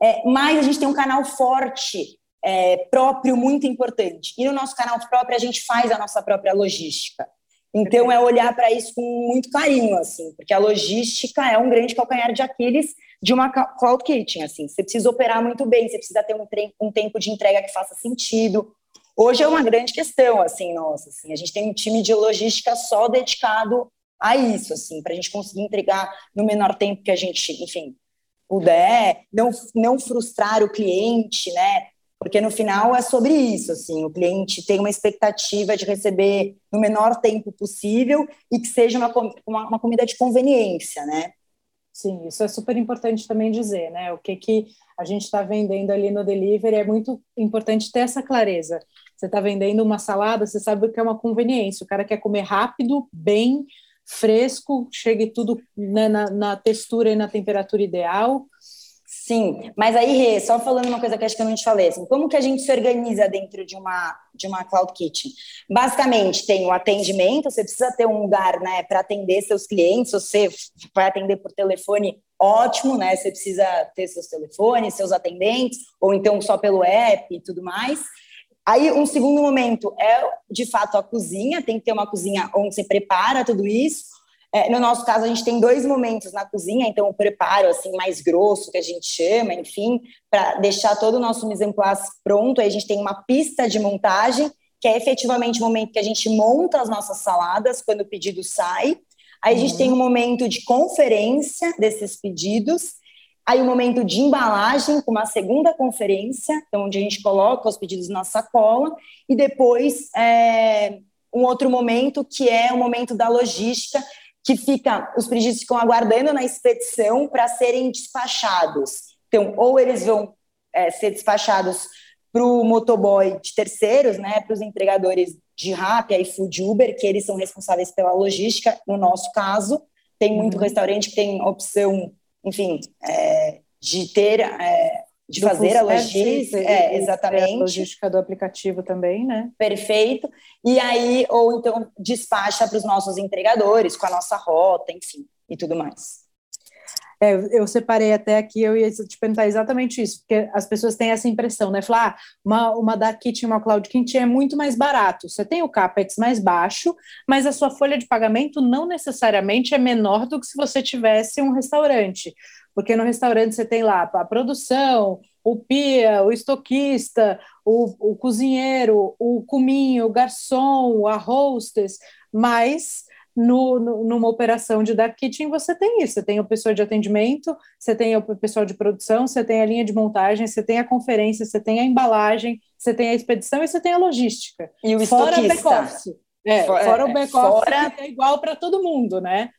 É, mas a gente tem um canal forte, é, próprio, muito importante. E no nosso canal próprio, a gente faz a nossa própria logística. Então, é olhar para isso com muito carinho, assim, porque a logística é um grande calcanhar de Aquiles de uma cloud kitchen, assim. Você precisa operar muito bem, você precisa ter um, um tempo de entrega que faça sentido. Hoje é uma grande questão, assim, nossa, assim, a gente tem um time de logística só dedicado a isso, assim, para a gente conseguir entregar no menor tempo que a gente, enfim, puder, não, não frustrar o cliente, né? Porque no final é sobre isso, assim, o cliente tem uma expectativa de receber no menor tempo possível e que seja uma, uma, uma comida de conveniência, né? Sim, isso é super importante também dizer, né? O que, que a gente está vendendo ali no delivery é muito importante ter essa clareza. Você está vendendo uma salada, você sabe o que é uma conveniência. O cara quer comer rápido, bem, fresco, chegue tudo né, na, na, textura e na temperatura ideal. Sim, mas aí, Rê, só falando uma coisa que acho que eu não te falei, assim, como que a gente se organiza dentro de uma, de uma cloud kitchen? Basicamente, tem o atendimento, você precisa ter um lugar né, para atender seus clientes, você vai atender por telefone, ótimo, né? Você precisa ter seus telefones, seus atendentes, ou então só pelo app e tudo mais. Aí, um segundo momento é, de fato, a cozinha, tem que ter uma cozinha onde você prepara tudo isso. É, no nosso caso, a gente tem dois momentos na cozinha, então o preparo assim mais grosso, que a gente chama, enfim, para deixar todo o nosso mise en place pronto. Aí a gente tem uma pista de montagem, que é efetivamente o momento que a gente monta as nossas saladas quando o pedido sai. Aí a gente uhum. tem um momento de conferência desses pedidos Aí o um momento de embalagem, com uma segunda conferência, então, onde a gente coloca os pedidos na sacola, e depois é, um outro momento que é o momento da logística, que fica, os pedidos ficam aguardando na expedição para serem despachados. Então, ou eles vão é, ser despachados para o motoboy de terceiros, né, para os entregadores de Rappi, iFood, Uber, que eles são responsáveis pela logística, no nosso caso. Tem muito uhum. restaurante que tem opção, enfim, é, de ter é, de do fazer a logística, é, exatamente. A logística do aplicativo também, né? Perfeito. E aí, ou então despacha para os nossos entregadores com a nossa rota, enfim, e tudo mais. É, eu separei até aqui, eu ia te perguntar exatamente isso, porque as pessoas têm essa impressão, né? Falar, ah, uma, uma da Kitchen, uma Cloud Kitchen é muito mais barato. Você tem o CAPEX mais baixo, mas a sua folha de pagamento não necessariamente é menor do que se você tivesse um restaurante porque no restaurante você tem lá a produção, o pia, o estoquista, o, o cozinheiro, o cominho, o garçom, a hostess, mas no, no, numa operação de dark kitchen você tem isso, você tem o pessoal de atendimento, você tem o pessoal de produção, você tem a linha de montagem, você tem a conferência, você tem a embalagem, você tem a expedição e você tem a logística. E o fora back-office. É, fora, fora o back-office fora... é igual para todo mundo, né?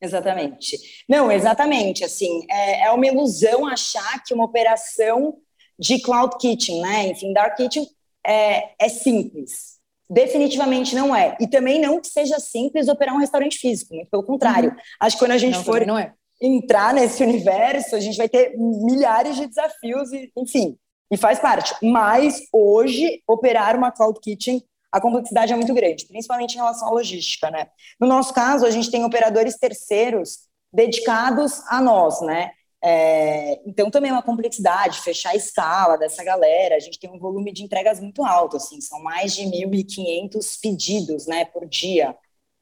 Exatamente. Não, exatamente. Assim, é, é, uma ilusão achar que uma operação de cloud kitchen, né? Enfim, dark kitchen é, é simples. Definitivamente não é. E também não que seja simples operar um restaurante físico, muito pelo contrário. Uhum. Acho que quando a gente não, for é. entrar nesse universo, a gente vai ter milhares de desafios, e, enfim, e faz parte. Mas hoje, operar uma cloud kitchen a complexidade é muito grande, principalmente em relação à logística, né? No nosso caso, a gente tem operadores terceiros dedicados a nós, né? É, então também é uma complexidade fechar a escala dessa galera. A gente tem um volume de entregas muito alto, assim, são mais de 1.500 pedidos, né, por dia.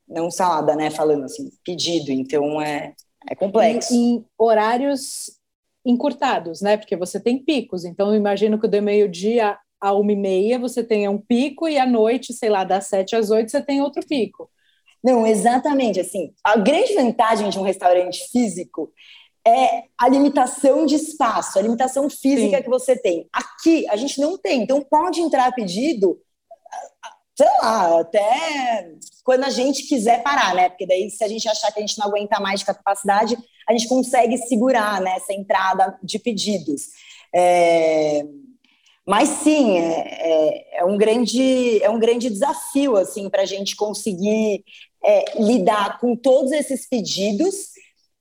Não salada, né, falando assim, pedido. Então é, é complexo. Em, em horários encurtados, né? Porque você tem picos. Então eu imagino que o de meio-dia a uma e meia você tenha um pico e à noite, sei lá, das sete às oito você tem outro pico. Não, exatamente. Assim, a grande vantagem de um restaurante físico é a limitação de espaço, a limitação física Sim. que você tem. Aqui a gente não tem, então pode entrar pedido, sei lá, até quando a gente quiser parar, né? Porque daí, se a gente achar que a gente não aguenta mais de capacidade, a gente consegue segurar né, essa entrada de pedidos. É... Mas sim, é, é, é, um, grande, é um grande desafio assim, para a gente conseguir é, lidar com todos esses pedidos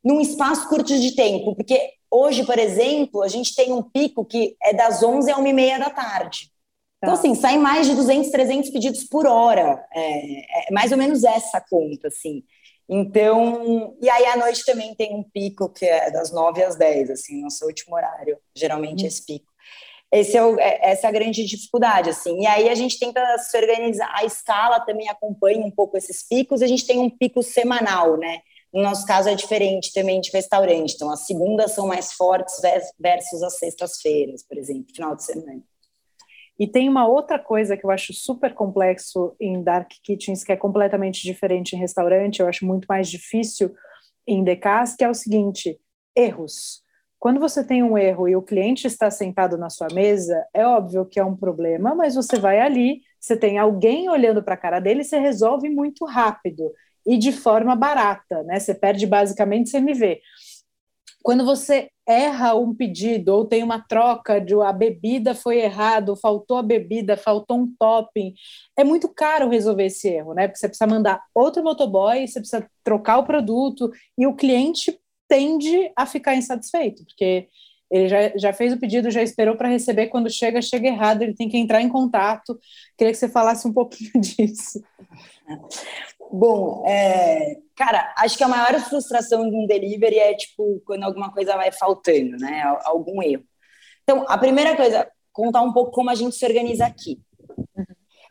num espaço curto de tempo. Porque hoje, por exemplo, a gente tem um pico que é das 11 a 1 e meia da tarde. Então, tá. assim, sai mais de 200, 300 pedidos por hora. É, é mais ou menos essa conta, assim. Então, e aí à noite também tem um pico que é das 9 às 10, assim, nosso último horário, geralmente hum. esse pico. Esse é o, é, essa é a grande dificuldade, assim. E aí a gente tenta se organizar, a escala também acompanha um pouco esses picos, a gente tem um pico semanal, né? No nosso caso é diferente também de restaurante, então as segundas são mais fortes versus as sextas-feiras, por exemplo, final de semana. E tem uma outra coisa que eu acho super complexo em dark kitchens, que é completamente diferente em restaurante, eu acho muito mais difícil em decas, que é o seguinte, erros. Quando você tem um erro e o cliente está sentado na sua mesa, é óbvio que é um problema, mas você vai ali, você tem alguém olhando para a cara dele, você resolve muito rápido e de forma barata, né? Você perde basicamente CMV. Quando você erra um pedido ou tem uma troca de a bebida foi errado, faltou a bebida, faltou um topping, é muito caro resolver esse erro, né? Porque você precisa mandar outro motoboy, você precisa trocar o produto e o cliente tende a ficar insatisfeito, porque ele já, já fez o pedido, já esperou para receber, quando chega, chega errado, ele tem que entrar em contato. Queria que você falasse um pouquinho disso. Bom, é, cara, acho que a maior frustração de um delivery é, tipo, quando alguma coisa vai faltando, né? Algum erro. Então, a primeira coisa, contar um pouco como a gente se organiza aqui.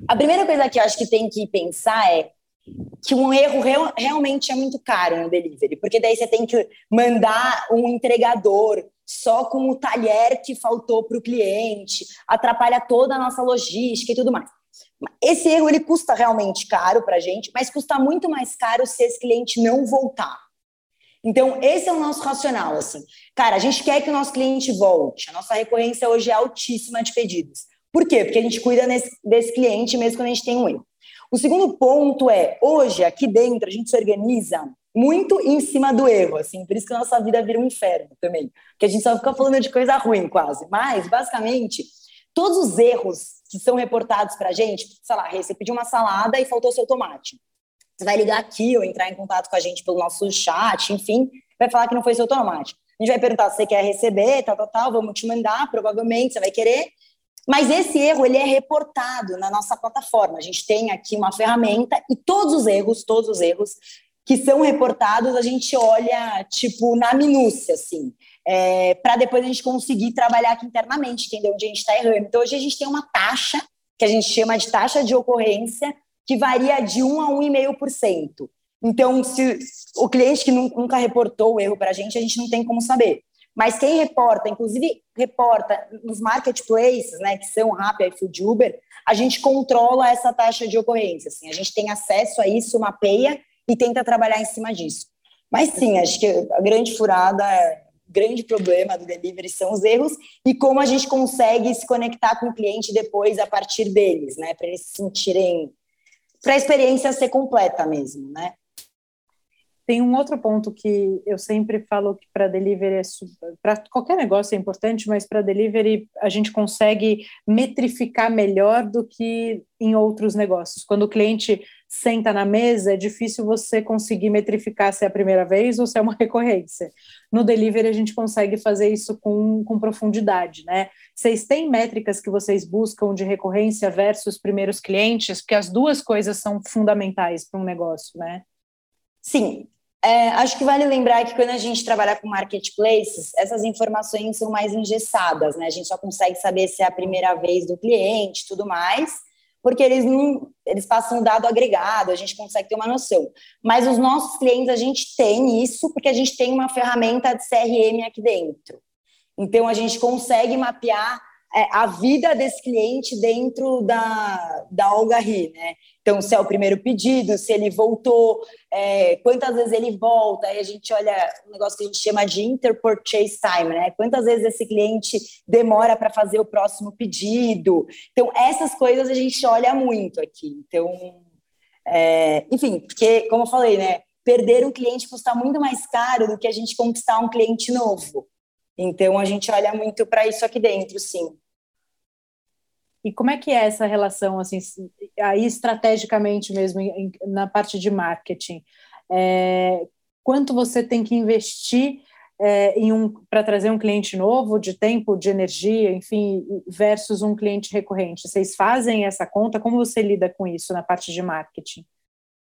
A primeira coisa que eu acho que tem que pensar é que um erro real, realmente é muito caro no delivery, porque daí você tem que mandar um entregador só com o talher que faltou para o cliente, atrapalha toda a nossa logística e tudo mais. Esse erro ele custa realmente caro para a gente, mas custa muito mais caro se esse cliente não voltar. Então, esse é o nosso racional, assim. Cara, a gente quer que o nosso cliente volte. A nossa recorrência hoje é altíssima de pedidos. Por quê? Porque a gente cuida nesse, desse cliente mesmo quando a gente tem um erro. O segundo ponto é, hoje, aqui dentro, a gente se organiza muito em cima do erro, assim, por isso que a nossa vida vira um inferno também, porque a gente só fica falando de coisa ruim quase, mas basicamente todos os erros que são reportados para a gente, sei lá, você pediu uma salada e faltou seu tomate, você vai ligar aqui ou entrar em contato com a gente pelo nosso chat, enfim, vai falar que não foi seu tomate. A gente vai perguntar se você quer receber, tal, tal, tal, vamos te mandar, provavelmente você vai querer, mas esse erro ele é reportado na nossa plataforma. A gente tem aqui uma ferramenta e todos os erros, todos os erros que são reportados, a gente olha tipo na minúcia, assim, é, para depois a gente conseguir trabalhar aqui internamente, entender onde a gente está errando. Então hoje a gente tem uma taxa que a gente chama de taxa de ocorrência que varia de 1 a 1,5%. Então, se o cliente que nunca reportou o erro para a gente, a gente não tem como saber. Mas quem reporta, inclusive reporta nos marketplaces, né, que são Rappi, iFood, Uber, a gente controla essa taxa de ocorrência. Assim, a gente tem acesso a isso, mapeia e tenta trabalhar em cima disso. Mas sim, acho que a grande furada, o grande problema do delivery são os erros e como a gente consegue se conectar com o cliente depois a partir deles, né, para eles se sentirem, para a experiência ser completa mesmo, né? Tem um outro ponto que eu sempre falo que para delivery é para qualquer negócio é importante, mas para delivery a gente consegue metrificar melhor do que em outros negócios. Quando o cliente senta na mesa, é difícil você conseguir metrificar se é a primeira vez ou se é uma recorrência. No delivery a gente consegue fazer isso com, com profundidade, né? Vocês têm métricas que vocês buscam de recorrência versus primeiros clientes, porque as duas coisas são fundamentais para um negócio, né? Sim, é, acho que vale lembrar que quando a gente trabalha com marketplaces, essas informações são mais engessadas, né? A gente só consegue saber se é a primeira vez do cliente, tudo mais, porque eles não, eles passam dado agregado, a gente consegue ter uma noção. Mas os nossos clientes a gente tem isso porque a gente tem uma ferramenta de CRM aqui dentro. Então a gente consegue mapear é, a vida desse cliente dentro da, da Olga Ri, né? Então, se é o primeiro pedido, se ele voltou, é, quantas vezes ele volta, aí a gente olha um negócio que a gente chama de interpurchase time, né? Quantas vezes esse cliente demora para fazer o próximo pedido. Então, essas coisas a gente olha muito aqui. Então, é, enfim, porque, como eu falei, né? Perder um cliente custa muito mais caro do que a gente conquistar um cliente novo. Então, a gente olha muito para isso aqui dentro, sim. E como é que é essa relação, assim, aí estrategicamente mesmo, na parte de marketing? É, quanto você tem que investir é, em um para trazer um cliente novo, de tempo, de energia, enfim, versus um cliente recorrente? Vocês fazem essa conta? Como você lida com isso na parte de marketing?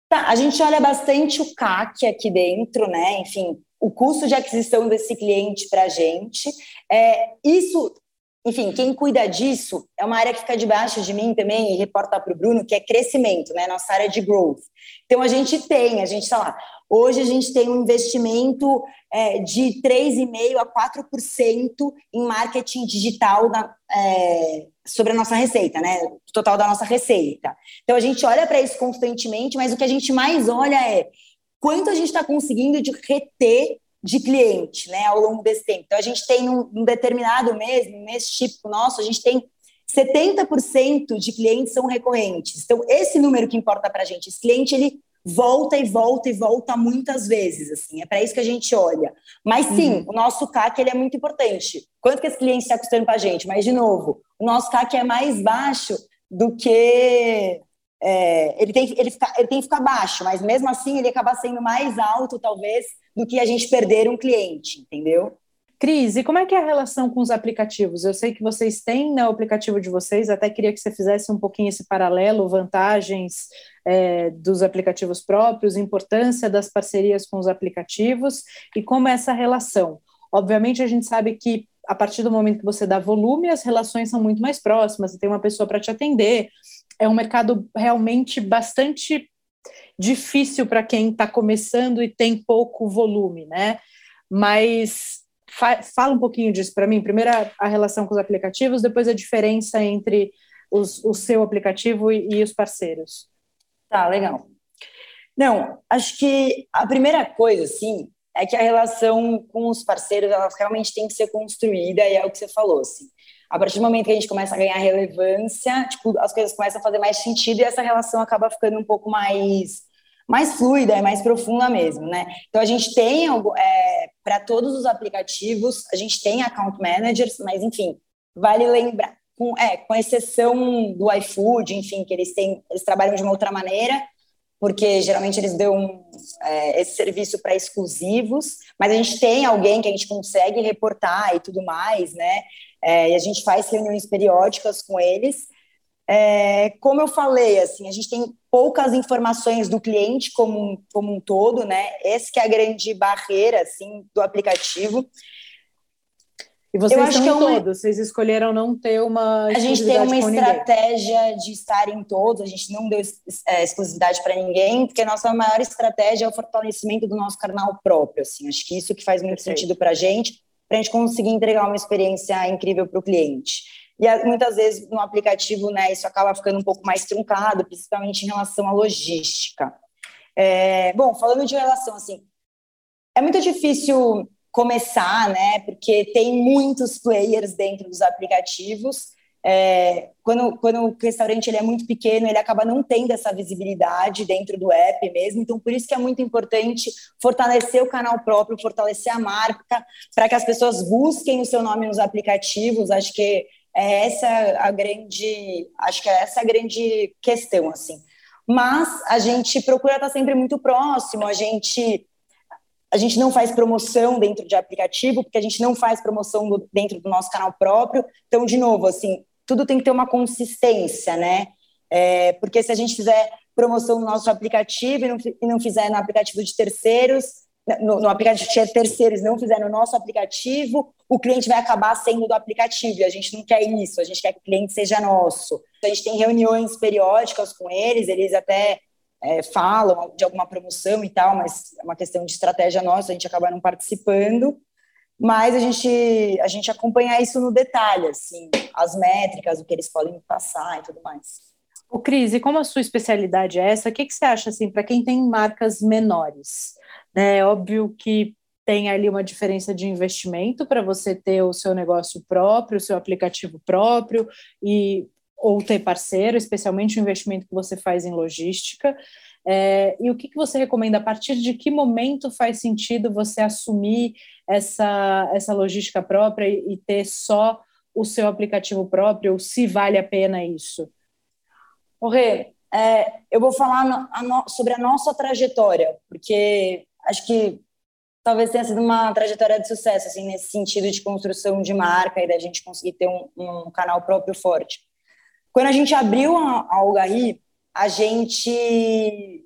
Tá, a gente olha bastante o CAC aqui dentro, né? Enfim, o custo de aquisição desse cliente para a gente. É, isso enfim, quem cuida disso é uma área que fica debaixo de mim também e reporta para o Bruno, que é crescimento, né? Nossa área de growth. Então a gente tem, a gente está lá. Hoje a gente tem um investimento é, de 3,5% a 4% em marketing digital na, é, sobre a nossa receita, né? O total da nossa receita. Então a gente olha para isso constantemente, mas o que a gente mais olha é quanto a gente está conseguindo de reter de cliente, né, ao longo desse tempo. Então, a gente tem num, num determinado mês, num mês típico nosso, a gente tem 70% de clientes são recorrentes. Então, esse número que importa para a gente. Esse cliente, ele volta e volta e volta muitas vezes, assim. É para isso que a gente olha. Mas, sim, uhum. o nosso CAC, ele é muito importante. Quanto que esse cliente está custando para a gente? Mas, de novo, o nosso CAC é mais baixo do que é, ele, tem, ele, fica, ele tem que ficar baixo, mas mesmo assim ele acaba sendo mais alto, talvez, do que a gente perder um cliente, entendeu? Cris, e como é que é a relação com os aplicativos? Eu sei que vocês têm né, o aplicativo de vocês, até queria que você fizesse um pouquinho esse paralelo, vantagens é, dos aplicativos próprios, importância das parcerias com os aplicativos e como é essa relação. Obviamente, a gente sabe que a partir do momento que você dá volume, as relações são muito mais próximas, você tem uma pessoa para te atender, é um mercado realmente bastante difícil para quem está começando e tem pouco volume, né? Mas fa fala um pouquinho disso para mim. Primeiro a, relação com os aplicativos, depois a diferença entre os, o seu aplicativo e, e os parceiros. Tá, legal. Não, acho que a primeira coisa, assim, é que a relação com os parceiros, ela realmente tem que ser construída, e é o que você falou, assim a partir do momento que a gente começa a ganhar relevância, tipo, as coisas começam a fazer mais sentido e essa relação acaba ficando um pouco mais mais fluida, é mais profunda mesmo, né? Então a gente tem é, para todos os aplicativos, a gente tem account managers, mas enfim, vale lembrar, com, é, com exceção do iFood, enfim, que eles têm, eles trabalham de uma outra maneira, porque geralmente eles dão é, esse serviço para exclusivos, mas a gente tem alguém que a gente consegue reportar e tudo mais, né? É, e a gente faz reuniões periódicas com eles. É, como eu falei, assim, a gente tem poucas informações do cliente como, como um todo, né? Essa que é a grande barreira, assim, do aplicativo. E vocês estão é uma... todos, vocês escolheram não ter uma A gente tem uma estratégia ninguém. de estar em todos, a gente não deu é, exclusividade para ninguém, porque a nossa maior estratégia é o fortalecimento do nosso canal próprio, assim, acho que isso que faz muito Perfeito. sentido para a gente, para a gente conseguir entregar uma experiência incrível para o cliente. E muitas vezes no aplicativo, né, isso acaba ficando um pouco mais truncado, principalmente em relação à logística. É, bom, falando de relação, assim, é muito difícil começar, né, porque tem muitos players dentro dos aplicativos. É, quando, quando o restaurante ele é muito pequeno, ele acaba não tendo essa visibilidade dentro do app mesmo. Então, por isso que é muito importante fortalecer o canal próprio, fortalecer a marca, para que as pessoas busquem o seu nome nos aplicativos. Acho que é essa a grande, acho que é essa a grande questão, assim. Mas a gente procura estar sempre muito próximo, a gente a gente não faz promoção dentro de aplicativo, porque a gente não faz promoção dentro do nosso canal próprio. Então, de novo, assim, tudo tem que ter uma consistência, né? É, porque se a gente fizer promoção no nosso aplicativo e não, e não fizer no aplicativo de terceiros, no, no aplicativo de terceiros não fizer no nosso aplicativo, o cliente vai acabar sendo do aplicativo, e a gente não quer isso, a gente quer que o cliente seja nosso. A gente tem reuniões periódicas com eles, eles até é, falam de alguma promoção e tal, mas é uma questão de estratégia nossa, a gente acaba não participando, mas a gente, a gente acompanha isso no detalhe, assim, as métricas, o que eles podem passar e tudo mais. O Cris, e como a sua especialidade é essa, o que, que você acha assim para quem tem marcas menores? É óbvio que tem ali uma diferença de investimento para você ter o seu negócio próprio, o seu aplicativo próprio e ou ter parceiro, especialmente o investimento que você faz em logística. É, e o que, que você recomenda? A partir de que momento faz sentido você assumir essa, essa logística própria e, ter só o seu aplicativo próprio, ou se vale a pena isso? Rê, é, eu vou falar no, a no, sobre a nossa trajetória, porque acho que talvez tenha sido uma trajetória de sucesso, assim, nesse sentido de construção de marca e da gente conseguir ter um, um canal próprio forte. Quando a gente abriu a, a Algarri, a gente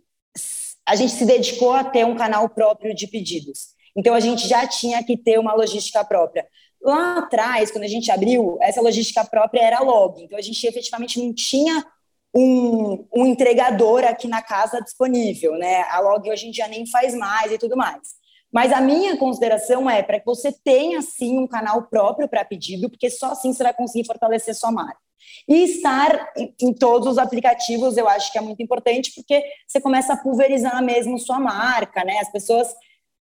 a gente se dedicou a ter um canal próprio de pedidos. Então a gente já tinha que ter uma logística própria. Lá atrás, quando a gente abriu, essa logística própria era log. Então a gente efetivamente não tinha um, um entregador aqui na casa disponível, né? A log hoje em dia nem faz mais e tudo mais. Mas a minha consideração é para que você tenha sim um canal próprio para pedido, porque só assim você vai conseguir fortalecer sua marca. E estar em todos os aplicativos, eu acho que é muito importante, porque você começa a pulverizar mesmo sua marca, né? As pessoas,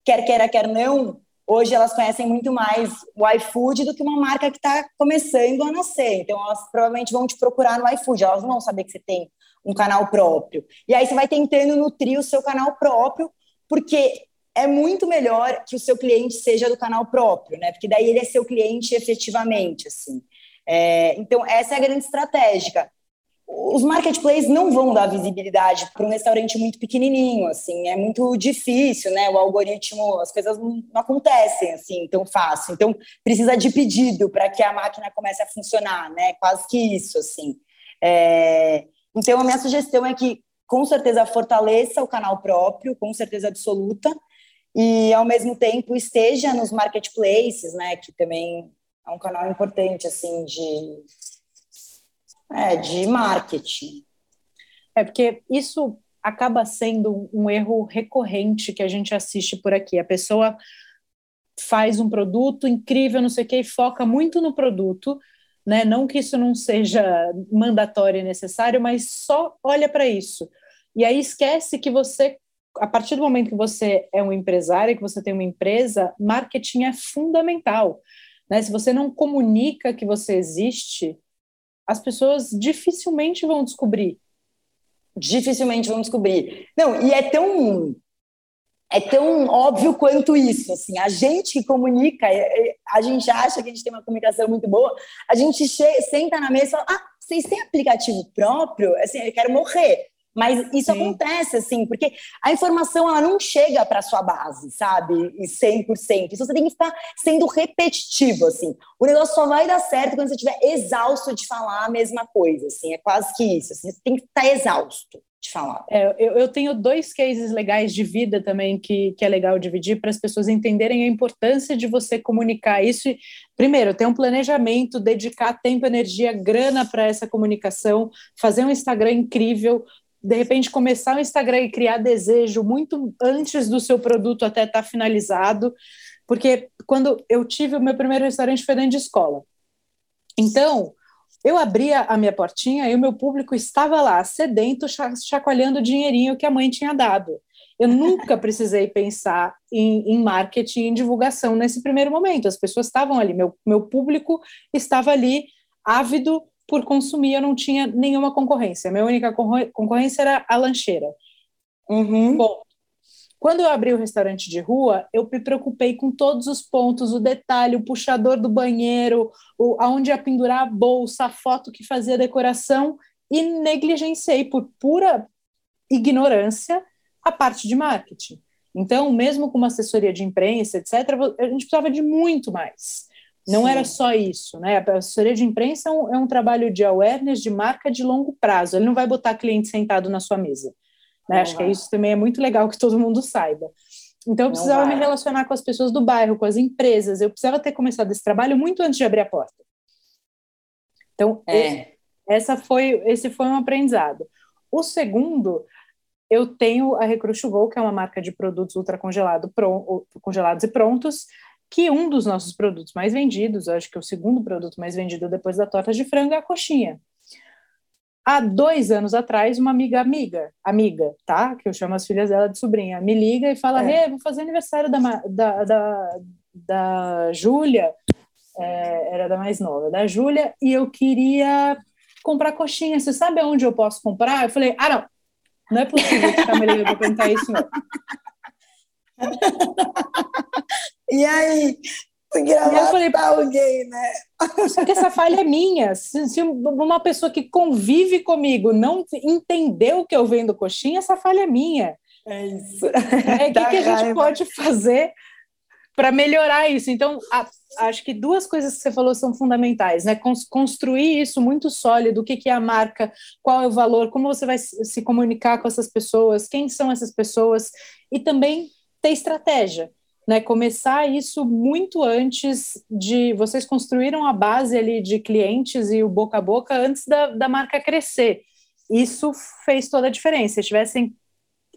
quer queira, quer não, hoje elas conhecem muito mais o iFood do que uma marca que está começando a nascer. Então, elas provavelmente vão te procurar no iFood, elas não vão saber que você tem um canal próprio. E aí você vai tentando nutrir o seu canal próprio, porque é muito melhor que o seu cliente seja do canal próprio, né? Porque daí ele é seu cliente efetivamente, assim. É, então, essa é a grande estratégia. Os marketplaces não vão dar visibilidade para um restaurante muito pequenininho, assim, é muito difícil, né? O algoritmo, as coisas não, acontecem assim tão fácil. Então, precisa de pedido para que a máquina comece a funcionar, né? Quase que isso, assim. É, então, a minha sugestão é que, com certeza, fortaleça o canal próprio, com certeza absoluta, e, ao mesmo tempo, esteja nos marketplaces, né? Que também é um canal importante, assim, de, é, de marketing. É, porque isso acaba sendo um erro recorrente que a gente assiste por aqui. A pessoa faz um produto incrível, não sei o quê, e foca muito no produto, né? Não que isso não seja mandatório e necessário, mas só olha para isso. E aí esquece que você, a partir do momento que você é um empresário, que você tem uma empresa, marketing é fundamental. Né? Se você não comunica que você existe, as pessoas dificilmente vão descobrir. dificilmente vão descobrir. Não, e é tão é tão óbvio quanto isso, assim, a gente que comunica, é, é, a gente acha que a gente tem uma comunicação muito boa, a gente senta na mesa e fala, ah, vocês têm aplicativo próprio? Assim, eu quero morrer. Mas isso Sim. acontece, assim, porque a informação ela não chega para sua base, sabe? E 100%. Isso você tem que ficar sendo repetitivo, assim. O negócio só vai dar certo quando você estiver exausto de falar a mesma coisa, assim. É quase que isso. Assim. Você tem que estar exausto de falar. É, eu, eu, tenho dois cases legais de vida também que, que é legal dividir para as pessoas entenderem a importância de você comunicar isso. Primeiro, ter um planejamento, dedicar tempo, energia, grana para essa comunicação, fazer um Instagram incrível, de repente começar o Instagram e criar desejo muito antes do seu produto até estar tá finalizado, porque quando eu tive o meu primeiro restaurante foi dentro de escola. Então, eu abria a minha portinha e o meu público estava lá, sedento, chacoalhando o dinheirinho que a mãe tinha dado. Eu nunca precisei pensar em, em marketing, em divulgação nesse primeiro momento. As pessoas estavam ali, meu, meu público estava ali, ávido por consumir, eu não tinha nenhuma concorrência. Minha única concorrência era a lancheira. Uhum. Bom, quando eu abri o restaurante de rua, eu me preocupei com todos os pontos, o detalhe, o puxador do banheiro, o, aonde ia pendurar a bolsa, a foto que fazia a decoração, e negligenciei por pura ignorância a parte de marketing. Então, mesmo com uma assessoria de imprensa, etc., a gente precisava de muito mais. Não Sim. era só isso, né? A assessoria de imprensa é um, é um, trabalho de awareness, de marca de longo prazo. Ele não vai botar cliente sentado na sua mesa. Né? Acho que isso também é muito legal que todo mundo saiba. Então, eu precisava me relacionar com as pessoas do bairro, com as empresas. Eu precisava ter começado esse trabalho muito antes de abrir a porta. Então, é. essa foi, esse foi um aprendizado. O segundo, eu tenho a Recruit Go, que é uma marca de produtos ultracongelados congelados e prontos, que um dos nossos produtos mais vendidos, acho que o segundo produto mais vendido depois da torta de frango é a coxinha. Há dois anos atrás, uma amiga amiga, amiga, tá? Que eu chamo as filhas dela de sobrinha, me liga e fala: é. Hey, vou fazer aniversário da, da, da, da Júlia, é, era da mais nova, da Júlia, e eu queria comprar coxinha. Você sabe aonde eu posso comprar? Eu falei: Ah, não, não é possível que me ligando para perguntar isso, não. E aí, gravar eu falei, para alguém, né? Só que essa falha é minha. Se, se, uma pessoa que convive comigo não entendeu que eu vendo coxinha, essa falha é minha. É isso. É, o que, que a gente pode fazer para melhorar isso? Então, a, acho que duas coisas que você falou são fundamentais, né? Construir isso muito sólido, o que, que é a marca, qual é o valor, como você vai se comunicar com essas pessoas, quem são essas pessoas, e também ter estratégia né, começar isso muito antes de vocês construíram a base ali de clientes e o boca a boca antes da, da marca crescer. Isso fez toda a diferença. Se tivessem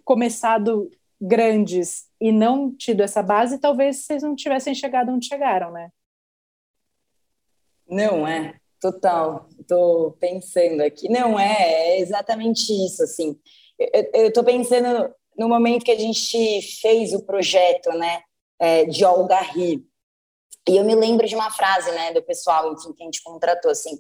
começado grandes e não tido essa base, talvez vocês não tivessem chegado onde chegaram, né? Não é, total. Estou pensando aqui. Não é, é exatamente isso. Assim, eu estou pensando no momento que a gente fez o projeto, né? É, de Olga Ri. E eu me lembro de uma frase, né, do pessoal, enfim, que a gente contratou, assim,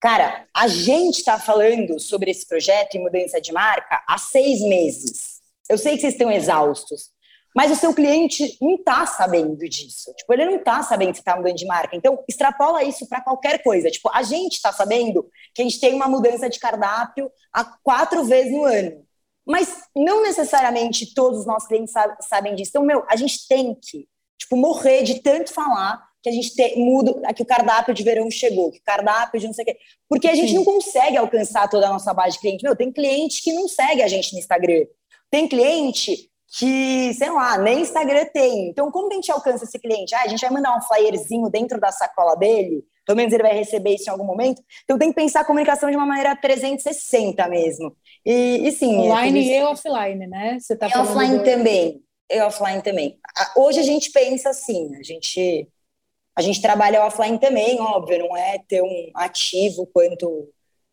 cara, a gente está falando sobre esse projeto e mudança de marca há seis meses. Eu sei que vocês estão exaustos, mas o seu cliente não está sabendo disso. Tipo, ele não está sabendo que está mudando de marca. Então, extrapola isso para qualquer coisa. Tipo, a gente está sabendo que a gente tem uma mudança de cardápio a quatro vezes no ano. Mas não necessariamente todos os nossos clientes sabem disso. Então, meu, a gente tem que, tipo, morrer de tanto falar que a gente te, muda, que o cardápio de verão chegou, que o cardápio de não sei o quê. Porque a gente Sim. não consegue alcançar toda a nossa base de cliente. Meu, tem cliente que não segue a gente no Instagram. Tem cliente que, sei lá, nem Instagram tem. Então, como a gente alcança esse cliente? Ah, a gente vai mandar um flyerzinho dentro da sacola dele, pelo menos ele vai receber isso em algum momento. Então, tem que pensar a comunicação de uma maneira 360 mesmo. E, e sim. É Online é, e offline, né? Você tá e offline do... também. E offline também. Hoje a gente pensa assim, a gente, a gente trabalha offline também, óbvio, não é ter um ativo quanto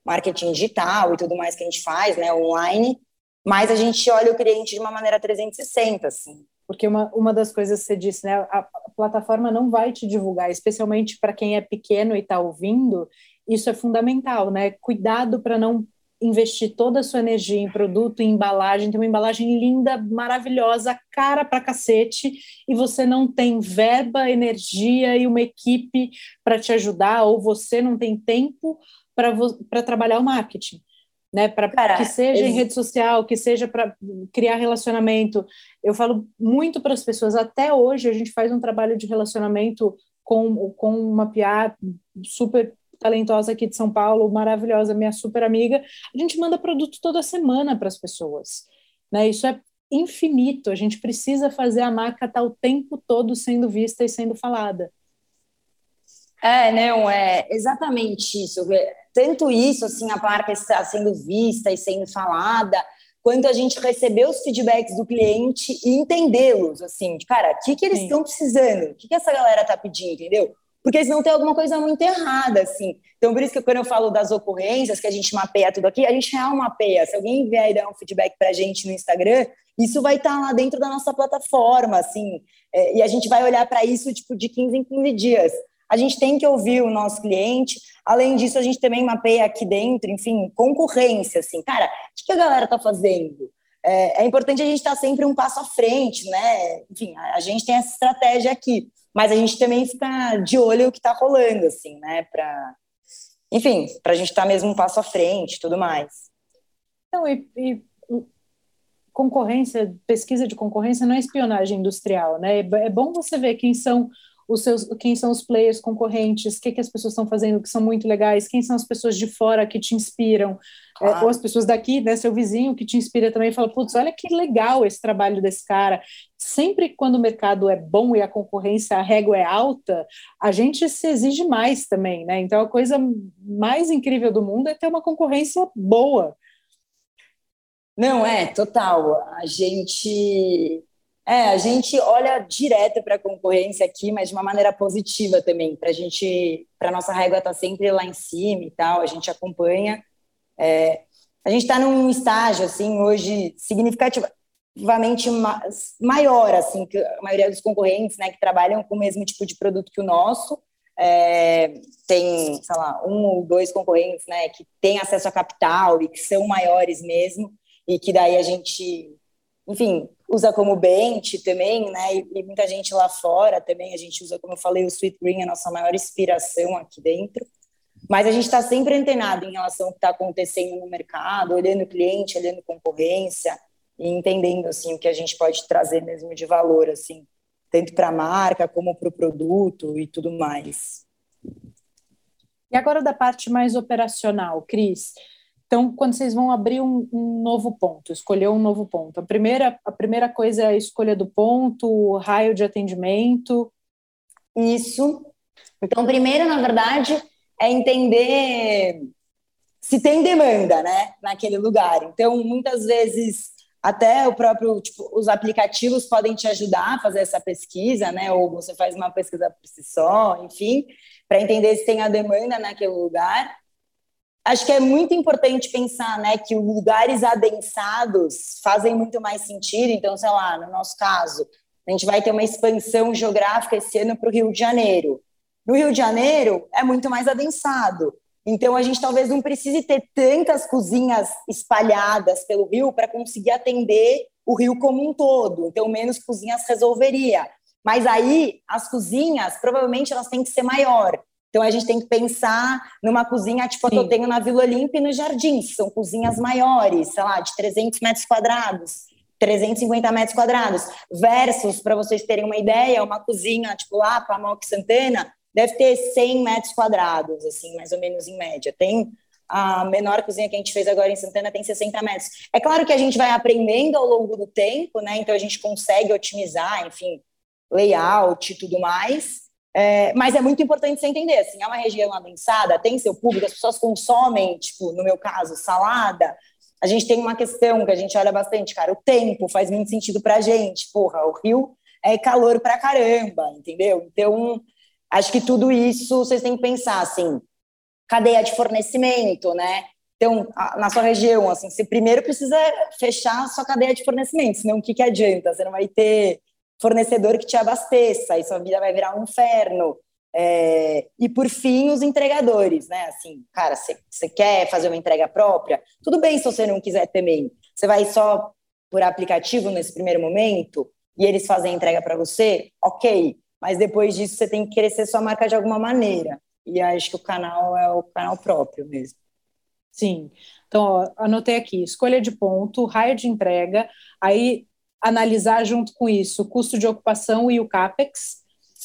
marketing digital e tudo mais que a gente faz, né, online, mas a gente olha o cliente de uma maneira 360, assim. Porque uma, uma das coisas que você disse, né, a, plataforma não vai te divulgar, especialmente para quem é pequeno e está ouvindo, isso é fundamental, né? Cuidado para não investir toda a sua energia em produto, em embalagem, tem uma embalagem linda, maravilhosa, cara pra cacete, e você não tem verba, energia e uma equipe para te ajudar, ou você não tem tempo para trabalhar o marketing. Né, para que seja em rede social, que seja para criar relacionamento. Eu falo muito para as pessoas, até hoje a gente faz um trabalho de relacionamento com, com uma PR super talentosa aqui de São Paulo, maravilhosa, minha super amiga, a gente manda produto toda semana para as pessoas. Né? Isso é infinito, a gente precisa fazer a marca estar tá o tempo todo sendo vista e sendo falada. É, não, é exatamente isso. Tanto isso, assim, a marca está sendo vista e sendo falada, quanto a gente receber os feedbacks do cliente e entendê-los, assim, de, cara, o que, que eles estão precisando? O que, que essa galera está pedindo, entendeu? porque senão tem alguma coisa muito errada, assim. Então, por isso que quando eu falo das ocorrências, que a gente mapeia tudo aqui, a gente real mapeia. Se alguém vier e dar um feedback para a gente no Instagram, isso vai estar tá lá dentro da nossa plataforma, assim, é, e a gente vai olhar para isso, tipo, de 15 em 15 dias. A gente tem que ouvir o nosso cliente, além disso, a gente também mapeia aqui dentro, enfim, concorrência, assim. Cara, o que a galera está fazendo? É, é importante a gente estar tá sempre um passo à frente, né? Enfim, a, a gente tem essa estratégia aqui mas a gente também fica de olho o que está rolando, assim, né? Para, enfim, para a gente estar tá mesmo um passo à frente, tudo mais. Então, e, e, concorrência, pesquisa de concorrência não é espionagem industrial, né? É bom você ver quem são os seus, quem são os players concorrentes, o que, que as pessoas estão fazendo que são muito legais, quem são as pessoas de fora que te inspiram, claro. é, ou as pessoas daqui, né, seu vizinho que te inspira também, fala, putz, olha que legal esse trabalho desse cara. Sempre quando o mercado é bom e a concorrência, a régua é alta, a gente se exige mais também, né? Então a coisa mais incrível do mundo é ter uma concorrência boa. Não, é, total. A gente é, a gente olha direto para a concorrência aqui, mas de uma maneira positiva também, para a gente, para nossa régua estar tá sempre lá em cima e tal, a gente acompanha. É, a gente está num estágio assim hoje significativamente maior assim que a maioria dos concorrentes, né, que trabalham com o mesmo tipo de produto que o nosso. É, tem, sei lá, um ou dois concorrentes, né, que têm acesso a capital e que são maiores mesmo, e que daí a gente enfim, usa como bench também, né? E, e, muita gente lá fora também, a gente usa, como eu falei, o Sweet Green, a nossa maior inspiração aqui dentro. Mas a gente está sempre antenado em relação ao que está acontecendo no mercado, olhando o cliente, olhando concorrência e entendendo assim o que a gente pode trazer mesmo de valor, assim, tanto para a marca como para o produto e tudo mais. E agora da parte mais operacional, Cris. Então, quando vocês vão abrir um, um, novo ponto, escolher um novo ponto, a primeira, a primeira coisa é a escolha do ponto, o raio de atendimento. Isso. Então, primeiro, na verdade, é entender se tem demanda, né, naquele lugar. Então, muitas vezes, até o próprio, tipo, os aplicativos podem te ajudar a fazer essa pesquisa, né, ou você faz uma pesquisa por si só, enfim, para entender se tem a demanda naquele lugar acho que é muito importante pensar né, que lugares adensados fazem muito mais sentido. Então, sei lá, no nosso caso, a gente vai ter uma expansão geográfica esse ano para o Rio de Janeiro. No Rio de Janeiro é muito mais adensado. Então, a gente talvez não precise ter tantas cozinhas espalhadas pelo Rio para conseguir atender o Rio como um todo. Então, menos cozinhas resolveria. Mas aí, as cozinhas, provavelmente, elas têm que ser maior. Então a gente tem que pensar numa cozinha tipo a que eu tenho na Vila Olímpia e nos Jardins, são cozinhas maiores, sei lá, de 300 metros quadrados. 350 metros quadrados, versus, para vocês terem uma ideia, uma cozinha, tipo lá, para a Moc Santana, deve ter 100 metros quadrados, assim, mais ou menos em média. Tem a menor cozinha que a gente fez agora em Santana tem 60 metros. É claro que a gente vai aprendendo ao longo do tempo, né? Então a gente consegue otimizar, enfim, layout e tudo mais. É, mas é muito importante você entender, assim, é uma região adensada, tem seu público, as pessoas consomem, tipo, no meu caso, salada. A gente tem uma questão que a gente olha bastante, cara, o tempo faz muito sentido pra gente. Porra, o Rio é calor pra caramba, entendeu? Então, acho que tudo isso vocês têm que pensar, assim, cadeia de fornecimento, né? Então, na sua região, assim, você primeiro precisa fechar a sua cadeia de fornecimento, senão o que, que adianta? Você não vai ter fornecedor que te abasteça, e sua vida vai virar um inferno. É, e por fim, os entregadores, né? Assim, cara, você quer fazer uma entrega própria? Tudo bem se você não quiser também. Você vai só por aplicativo nesse primeiro momento e eles fazem a entrega para você, ok. Mas depois disso você tem que crescer sua marca de alguma maneira. E acho que o canal é o canal próprio mesmo. Sim. Então, ó, anotei aqui: escolha de ponto, raio de entrega, aí analisar junto com isso o custo de ocupação e o CAPEX.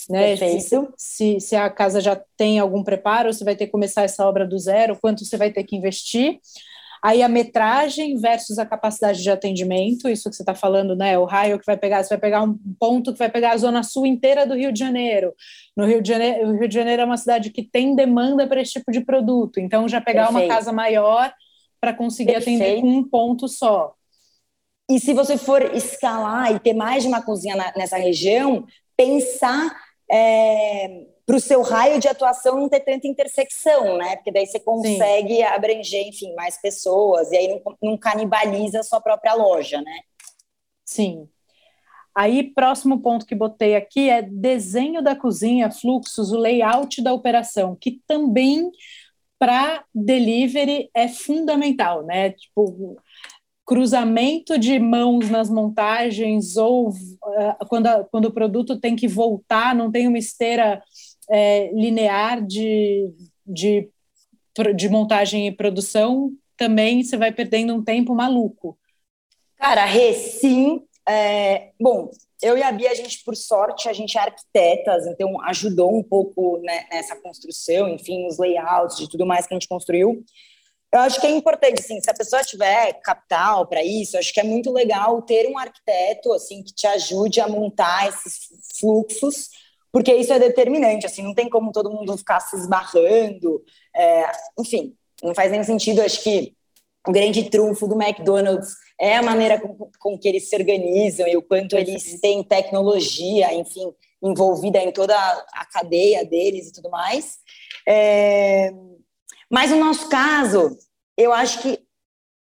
Né? Se, se, se, a casa já tem algum preparo, você vai ter que começar essa obra do zero, quanto você vai ter que investir. Aí a metragem versus a capacidade de atendimento, isso que você está falando, né? O raio que vai pegar, você vai pegar um ponto que vai pegar a zona sul inteira do Rio de Janeiro. No Rio de Janeiro, o Rio de Janeiro é uma cidade que tem demanda para esse tipo de produto. Então, já pegar Perfeito. uma casa maior para conseguir Perfeito. atender com um ponto só. E se você for escalar e ter mais de uma cozinha na, nessa região, pensar é, para o seu raio de atuação não ter tanta intersecção, né? Porque daí você consegue Sim. abranger, enfim, mais pessoas, e aí não, não canibaliza a sua própria loja, né? Sim. Aí, próximo ponto que botei aqui é desenho da cozinha, fluxos, o layout da operação, que também para delivery é fundamental, né? Tipo, cruzamento de mãos nas montagens ou uh, quando, a, quando o produto tem que voltar, não tem uma esteira é, linear de, de, de montagem e produção, também você vai perdendo um tempo maluco. Cara, Rê, sim. É, bom, eu e a Bia, a gente, por sorte, a gente é arquitetas, então ajudou um pouco né, nessa construção, enfim, os layouts de tudo mais que a gente construiu. Eu acho que é importante, assim, se a pessoa tiver capital para isso, acho que é muito legal ter um arquiteto, assim, que te ajude a montar esses fluxos porque isso é determinante, assim, não tem como todo mundo ficar se esbarrando, é, enfim, não faz nenhum sentido, acho que o grande trunfo do McDonald's é a maneira com, com que eles se organizam e o quanto eles têm tecnologia, enfim, envolvida em toda a cadeia deles e tudo mais. É, mas no nosso caso, eu acho que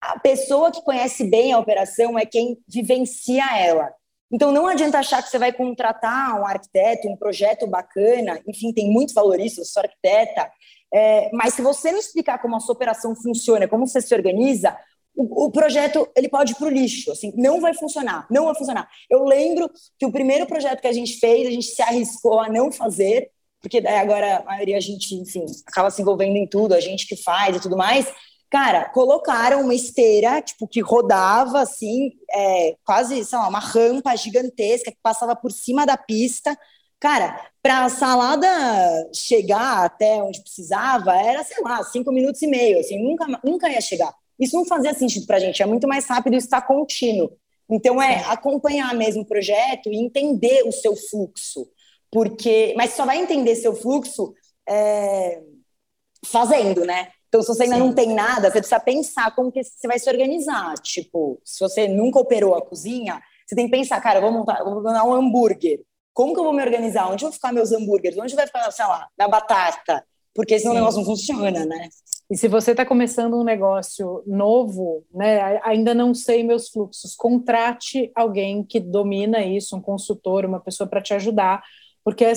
a pessoa que conhece bem a operação é quem vivencia ela. Então, não adianta achar que você vai contratar um arquiteto, um projeto bacana, enfim, tem muito valor isso, eu sou arquiteta, é, mas se você não explicar como a sua operação funciona, como você se organiza, o, o projeto ele pode ir para o lixo, assim, não vai funcionar, não vai funcionar. Eu lembro que o primeiro projeto que a gente fez, a gente se arriscou a não fazer, porque daí agora a maioria a gente, enfim, acaba se envolvendo em tudo, a gente que faz e tudo mais, Cara, colocaram uma esteira, tipo, que rodava, assim, é, quase, sei lá, uma rampa gigantesca que passava por cima da pista. Cara, para a salada chegar até onde precisava, era, sei lá, cinco minutos e meio, assim, nunca, nunca ia chegar. Isso não fazia sentido para a gente, é muito mais rápido estar contínuo. Então, é acompanhar mesmo o projeto e entender o seu fluxo. Porque, mas só vai entender seu fluxo é, fazendo, né? Então, se você ainda Sim. não tem nada, você precisa pensar como que você vai se organizar. Tipo, se você nunca operou a cozinha, você tem que pensar, cara, eu vou montar, eu vou montar um hambúrguer. Como que eu vou me organizar? Onde vão ficar meus hambúrgueres? Onde vai ficar, sei lá, da batata? Porque senão Sim. o negócio não funciona, né? E se você está começando um negócio novo, né, ainda não sei meus fluxos, contrate alguém que domina isso, um consultor, uma pessoa para te ajudar, porque é,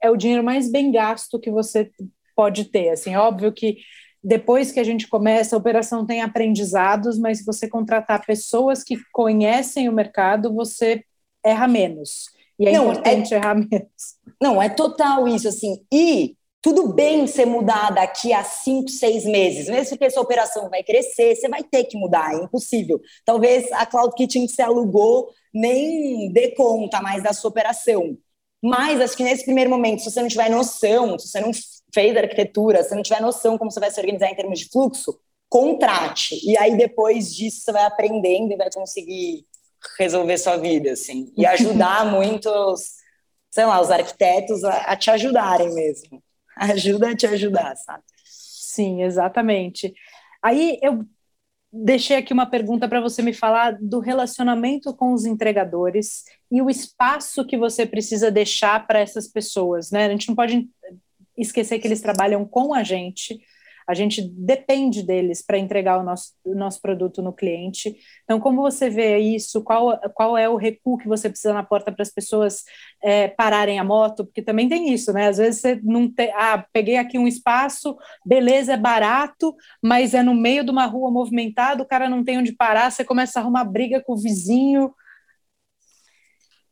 é o dinheiro mais bem gasto que você pode ter. Assim, óbvio que depois que a gente começa, a operação tem aprendizados, mas se você contratar pessoas que conhecem o mercado, você erra menos. E é não, importante é, errar menos. Não, é total isso, assim. E tudo bem você mudar daqui a cinco, seis meses, mesmo que essa operação vai crescer, você vai ter que mudar, é impossível. Talvez a Cloud Kitchen que você alugou nem dê conta mais da sua operação. Mas acho que nesse primeiro momento, se você não tiver noção, se você não fez arquitetura, se não tiver noção como você vai se organizar em termos de fluxo, contrate. E aí depois disso você vai aprendendo e vai conseguir resolver sua vida, assim. E ajudar muitos, sei lá, os arquitetos a, a te ajudarem mesmo. Ajuda a te ajudar, sabe? Sim, exatamente. Aí eu deixei aqui uma pergunta para você me falar do relacionamento com os entregadores e o espaço que você precisa deixar para essas pessoas, né? A gente não pode esquecer que eles trabalham com a gente. A gente depende deles para entregar o nosso, o nosso produto no cliente. Então, como você vê isso? Qual, qual é o recuo que você precisa na porta para as pessoas é, pararem a moto? Porque também tem isso, né? Às vezes você não tem. Ah, peguei aqui um espaço, beleza, é barato, mas é no meio de uma rua movimentada, o cara não tem onde parar, você começa a arrumar briga com o vizinho.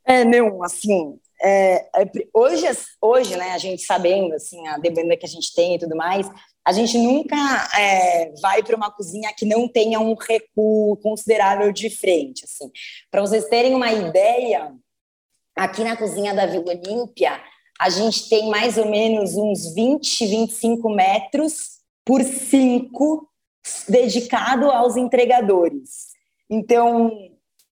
É, não, assim, é, é, hoje, hoje, né, a gente sabendo, assim, a demanda que a gente tem e tudo mais, a gente nunca é, vai para uma cozinha que não tenha um recuo considerável de frente, assim. Para vocês terem uma ideia, aqui na cozinha da Vila Olímpia, a gente tem mais ou menos uns 20, 25 metros por 5 dedicado aos entregadores. Então,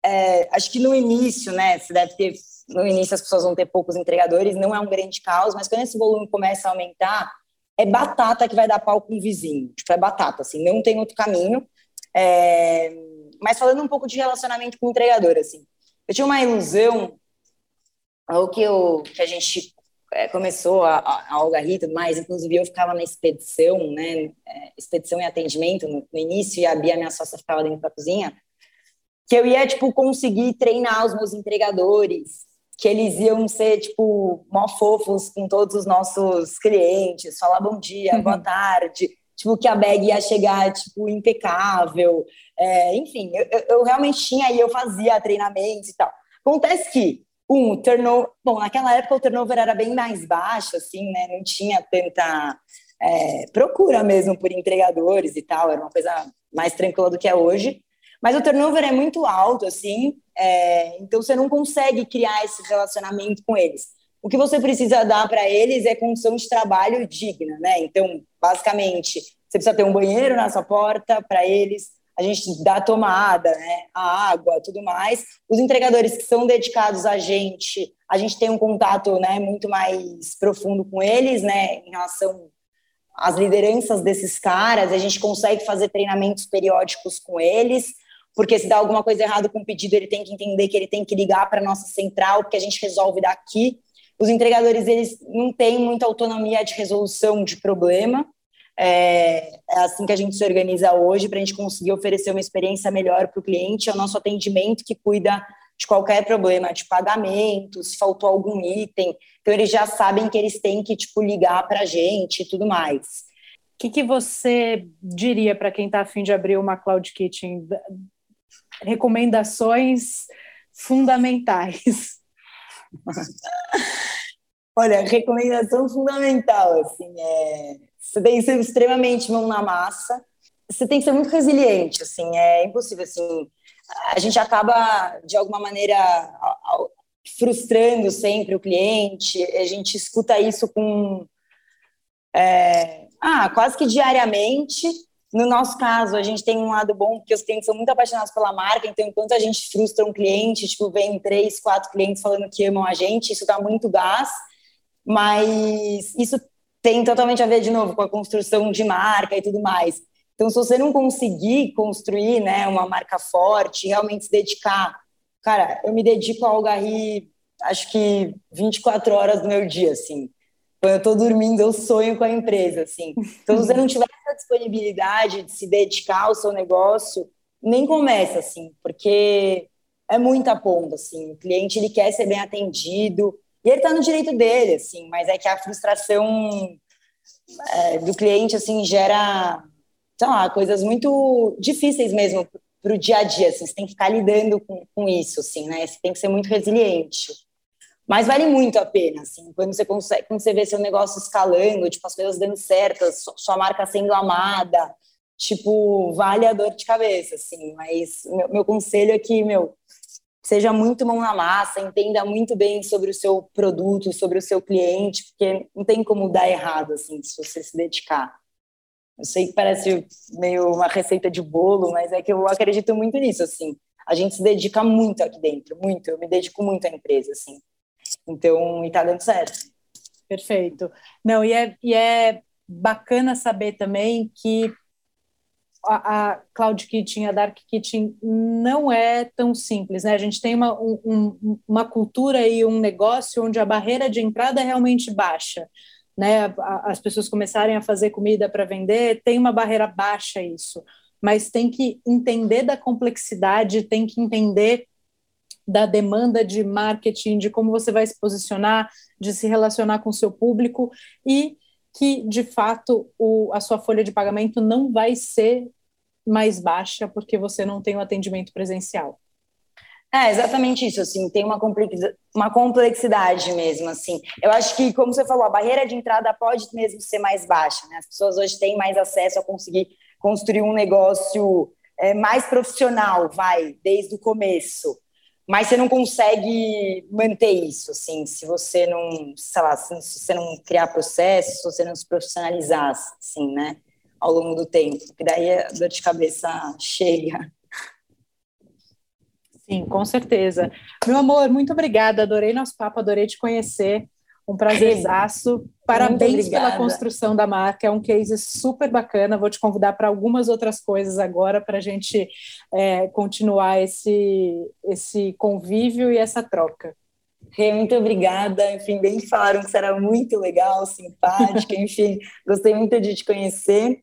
é, acho que no início, né, você deve ter no início as pessoas vão ter poucos entregadores, não é um grande caos, mas quando esse volume começa a aumentar, é batata que vai dar pau com o vizinho. Tipo, é batata, assim, não tem outro caminho. É... Mas falando um pouco de relacionamento com o entregador, assim, eu tinha uma ilusão, o que, eu, que a gente é, começou a, a, Olga tudo mais, inclusive eu ficava na expedição, né, é, expedição e atendimento no, no, início, e a Bia, minha sócia, ficava dentro da cozinha, que eu ia, tipo, conseguir treinar os meus entregadores, que eles iam ser, tipo, mó fofos com todos os nossos clientes, falar bom dia, uhum. boa tarde, tipo, que a bag ia chegar, tipo, impecável, é, enfim, eu, eu, realmente tinha e eu fazia treinamentos e tal. Acontece que, um, o turnover, bom, naquela época o turnover era bem mais baixo, assim, né, não tinha tanta é, procura mesmo por entregadores e tal, era uma coisa mais tranquila do que é hoje, mas o turnover é muito alto, assim, é, então você não consegue criar esse relacionamento com eles. O que você precisa dar para eles é condição de trabalho digna, né? Então, basicamente, você precisa ter um banheiro na sua porta para eles, a gente dá tomada, né? A água, tudo mais. Os entregadores que são dedicados a gente, a gente tem um contato, né, muito mais profundo com eles, né, em relação às lideranças desses caras, a gente consegue fazer treinamentos periódicos com eles porque se dá alguma coisa errada com o pedido, ele tem que entender que ele tem que ligar para a nossa central, porque a gente resolve daqui. Os entregadores, eles não têm muita autonomia de resolução de problema, é, é assim que a gente se organiza hoje para a gente conseguir oferecer uma experiência melhor para o cliente, é o nosso atendimento que cuida de qualquer problema de pagamento, se faltou algum item, então eles já sabem que eles têm que tipo ligar para a gente e tudo mais. O que, que você diria para quem está afim de abrir uma cloud kitchen recomendações fundamentais? Olha, recomendação fundamental, assim, é, você tem que ser extremamente mão na massa, você tem que ser muito resiliente, assim, é impossível, assim, a gente acaba, de alguma maneira, frustrando sempre o cliente, a gente escuta isso com, é, ah, quase que diariamente, no nosso caso, a gente tem um lado bom, porque os clientes são muito apaixonados pela marca, então enquanto a gente frustra um cliente, tipo, vem três, quatro clientes falando que amam a gente, isso dá muito gás, mas isso tem totalmente a ver, de novo, com a construção de marca e tudo mais. Então, se você não conseguir construir né, uma marca forte, realmente se dedicar, cara, eu me dedico ao Algarri, acho que 24 horas do meu dia, assim. Quando eu estou dormindo, eu sonho com a empresa, assim. Então, se você não tiver disponibilidade de se dedicar ao seu negócio, nem começa, assim, porque é muita ponta, assim. O cliente, ele quer ser bem atendido, e ele está no direito dele, assim, mas é que a frustração é, do cliente, assim, gera, sei lá, coisas muito difíceis mesmo para o dia a dia, assim. Você tem que ficar lidando com, com isso, assim, né? Você tem que ser muito resiliente. Mas vale muito a pena, assim, quando você consegue, quando você vê seu negócio escalando, tipo, as coisas dando certo, sua marca sendo amada, tipo, vale a dor de cabeça, assim, mas meu, meu conselho é que, meu, seja muito mão na massa, entenda muito bem sobre o seu produto, sobre o seu cliente, porque não tem como dar errado, assim, se você se dedicar. Eu sei que parece meio uma receita de bolo, mas é que eu acredito muito nisso, assim. A gente se dedica muito aqui dentro, muito. Eu me dedico muito à empresa, assim. Então, e tá dando certo. Perfeito. Não, e é, e é bacana saber também que a, a Cloud Kitchen, a Dark Kitchen não é tão simples, né? A gente tem uma, um, uma cultura e um negócio onde a barreira de entrada é realmente baixa. né, as pessoas começarem a fazer comida para vender, tem uma barreira baixa isso, mas tem que entender da complexidade, tem que entender da demanda de marketing, de como você vai se posicionar, de se relacionar com o seu público e que, de fato, o, a sua folha de pagamento não vai ser mais baixa porque você não tem o atendimento presencial. É, exatamente isso, assim, tem uma, uma complexidade mesmo, assim. Eu acho que, como você falou, a barreira de entrada pode mesmo ser mais baixa, né? As pessoas hoje têm mais acesso a conseguir construir um negócio é, mais profissional, vai, desde o começo. Mas você não consegue manter isso, assim, se você não, sei lá, se você não criar processos, se você não se profissionalizar, assim, né, ao longo do tempo, porque daí a dor de cabeça chega. Sim, com certeza. Meu amor, muito obrigada, adorei nosso papo, adorei te conhecer. Um prazerzaço. Parabéns pela construção da marca. É um case super bacana. Vou te convidar para algumas outras coisas agora para a gente é, continuar esse, esse convívio e essa troca. muito obrigada. Enfim, bem falaram que você era muito legal, simpática. Enfim, gostei muito de te conhecer.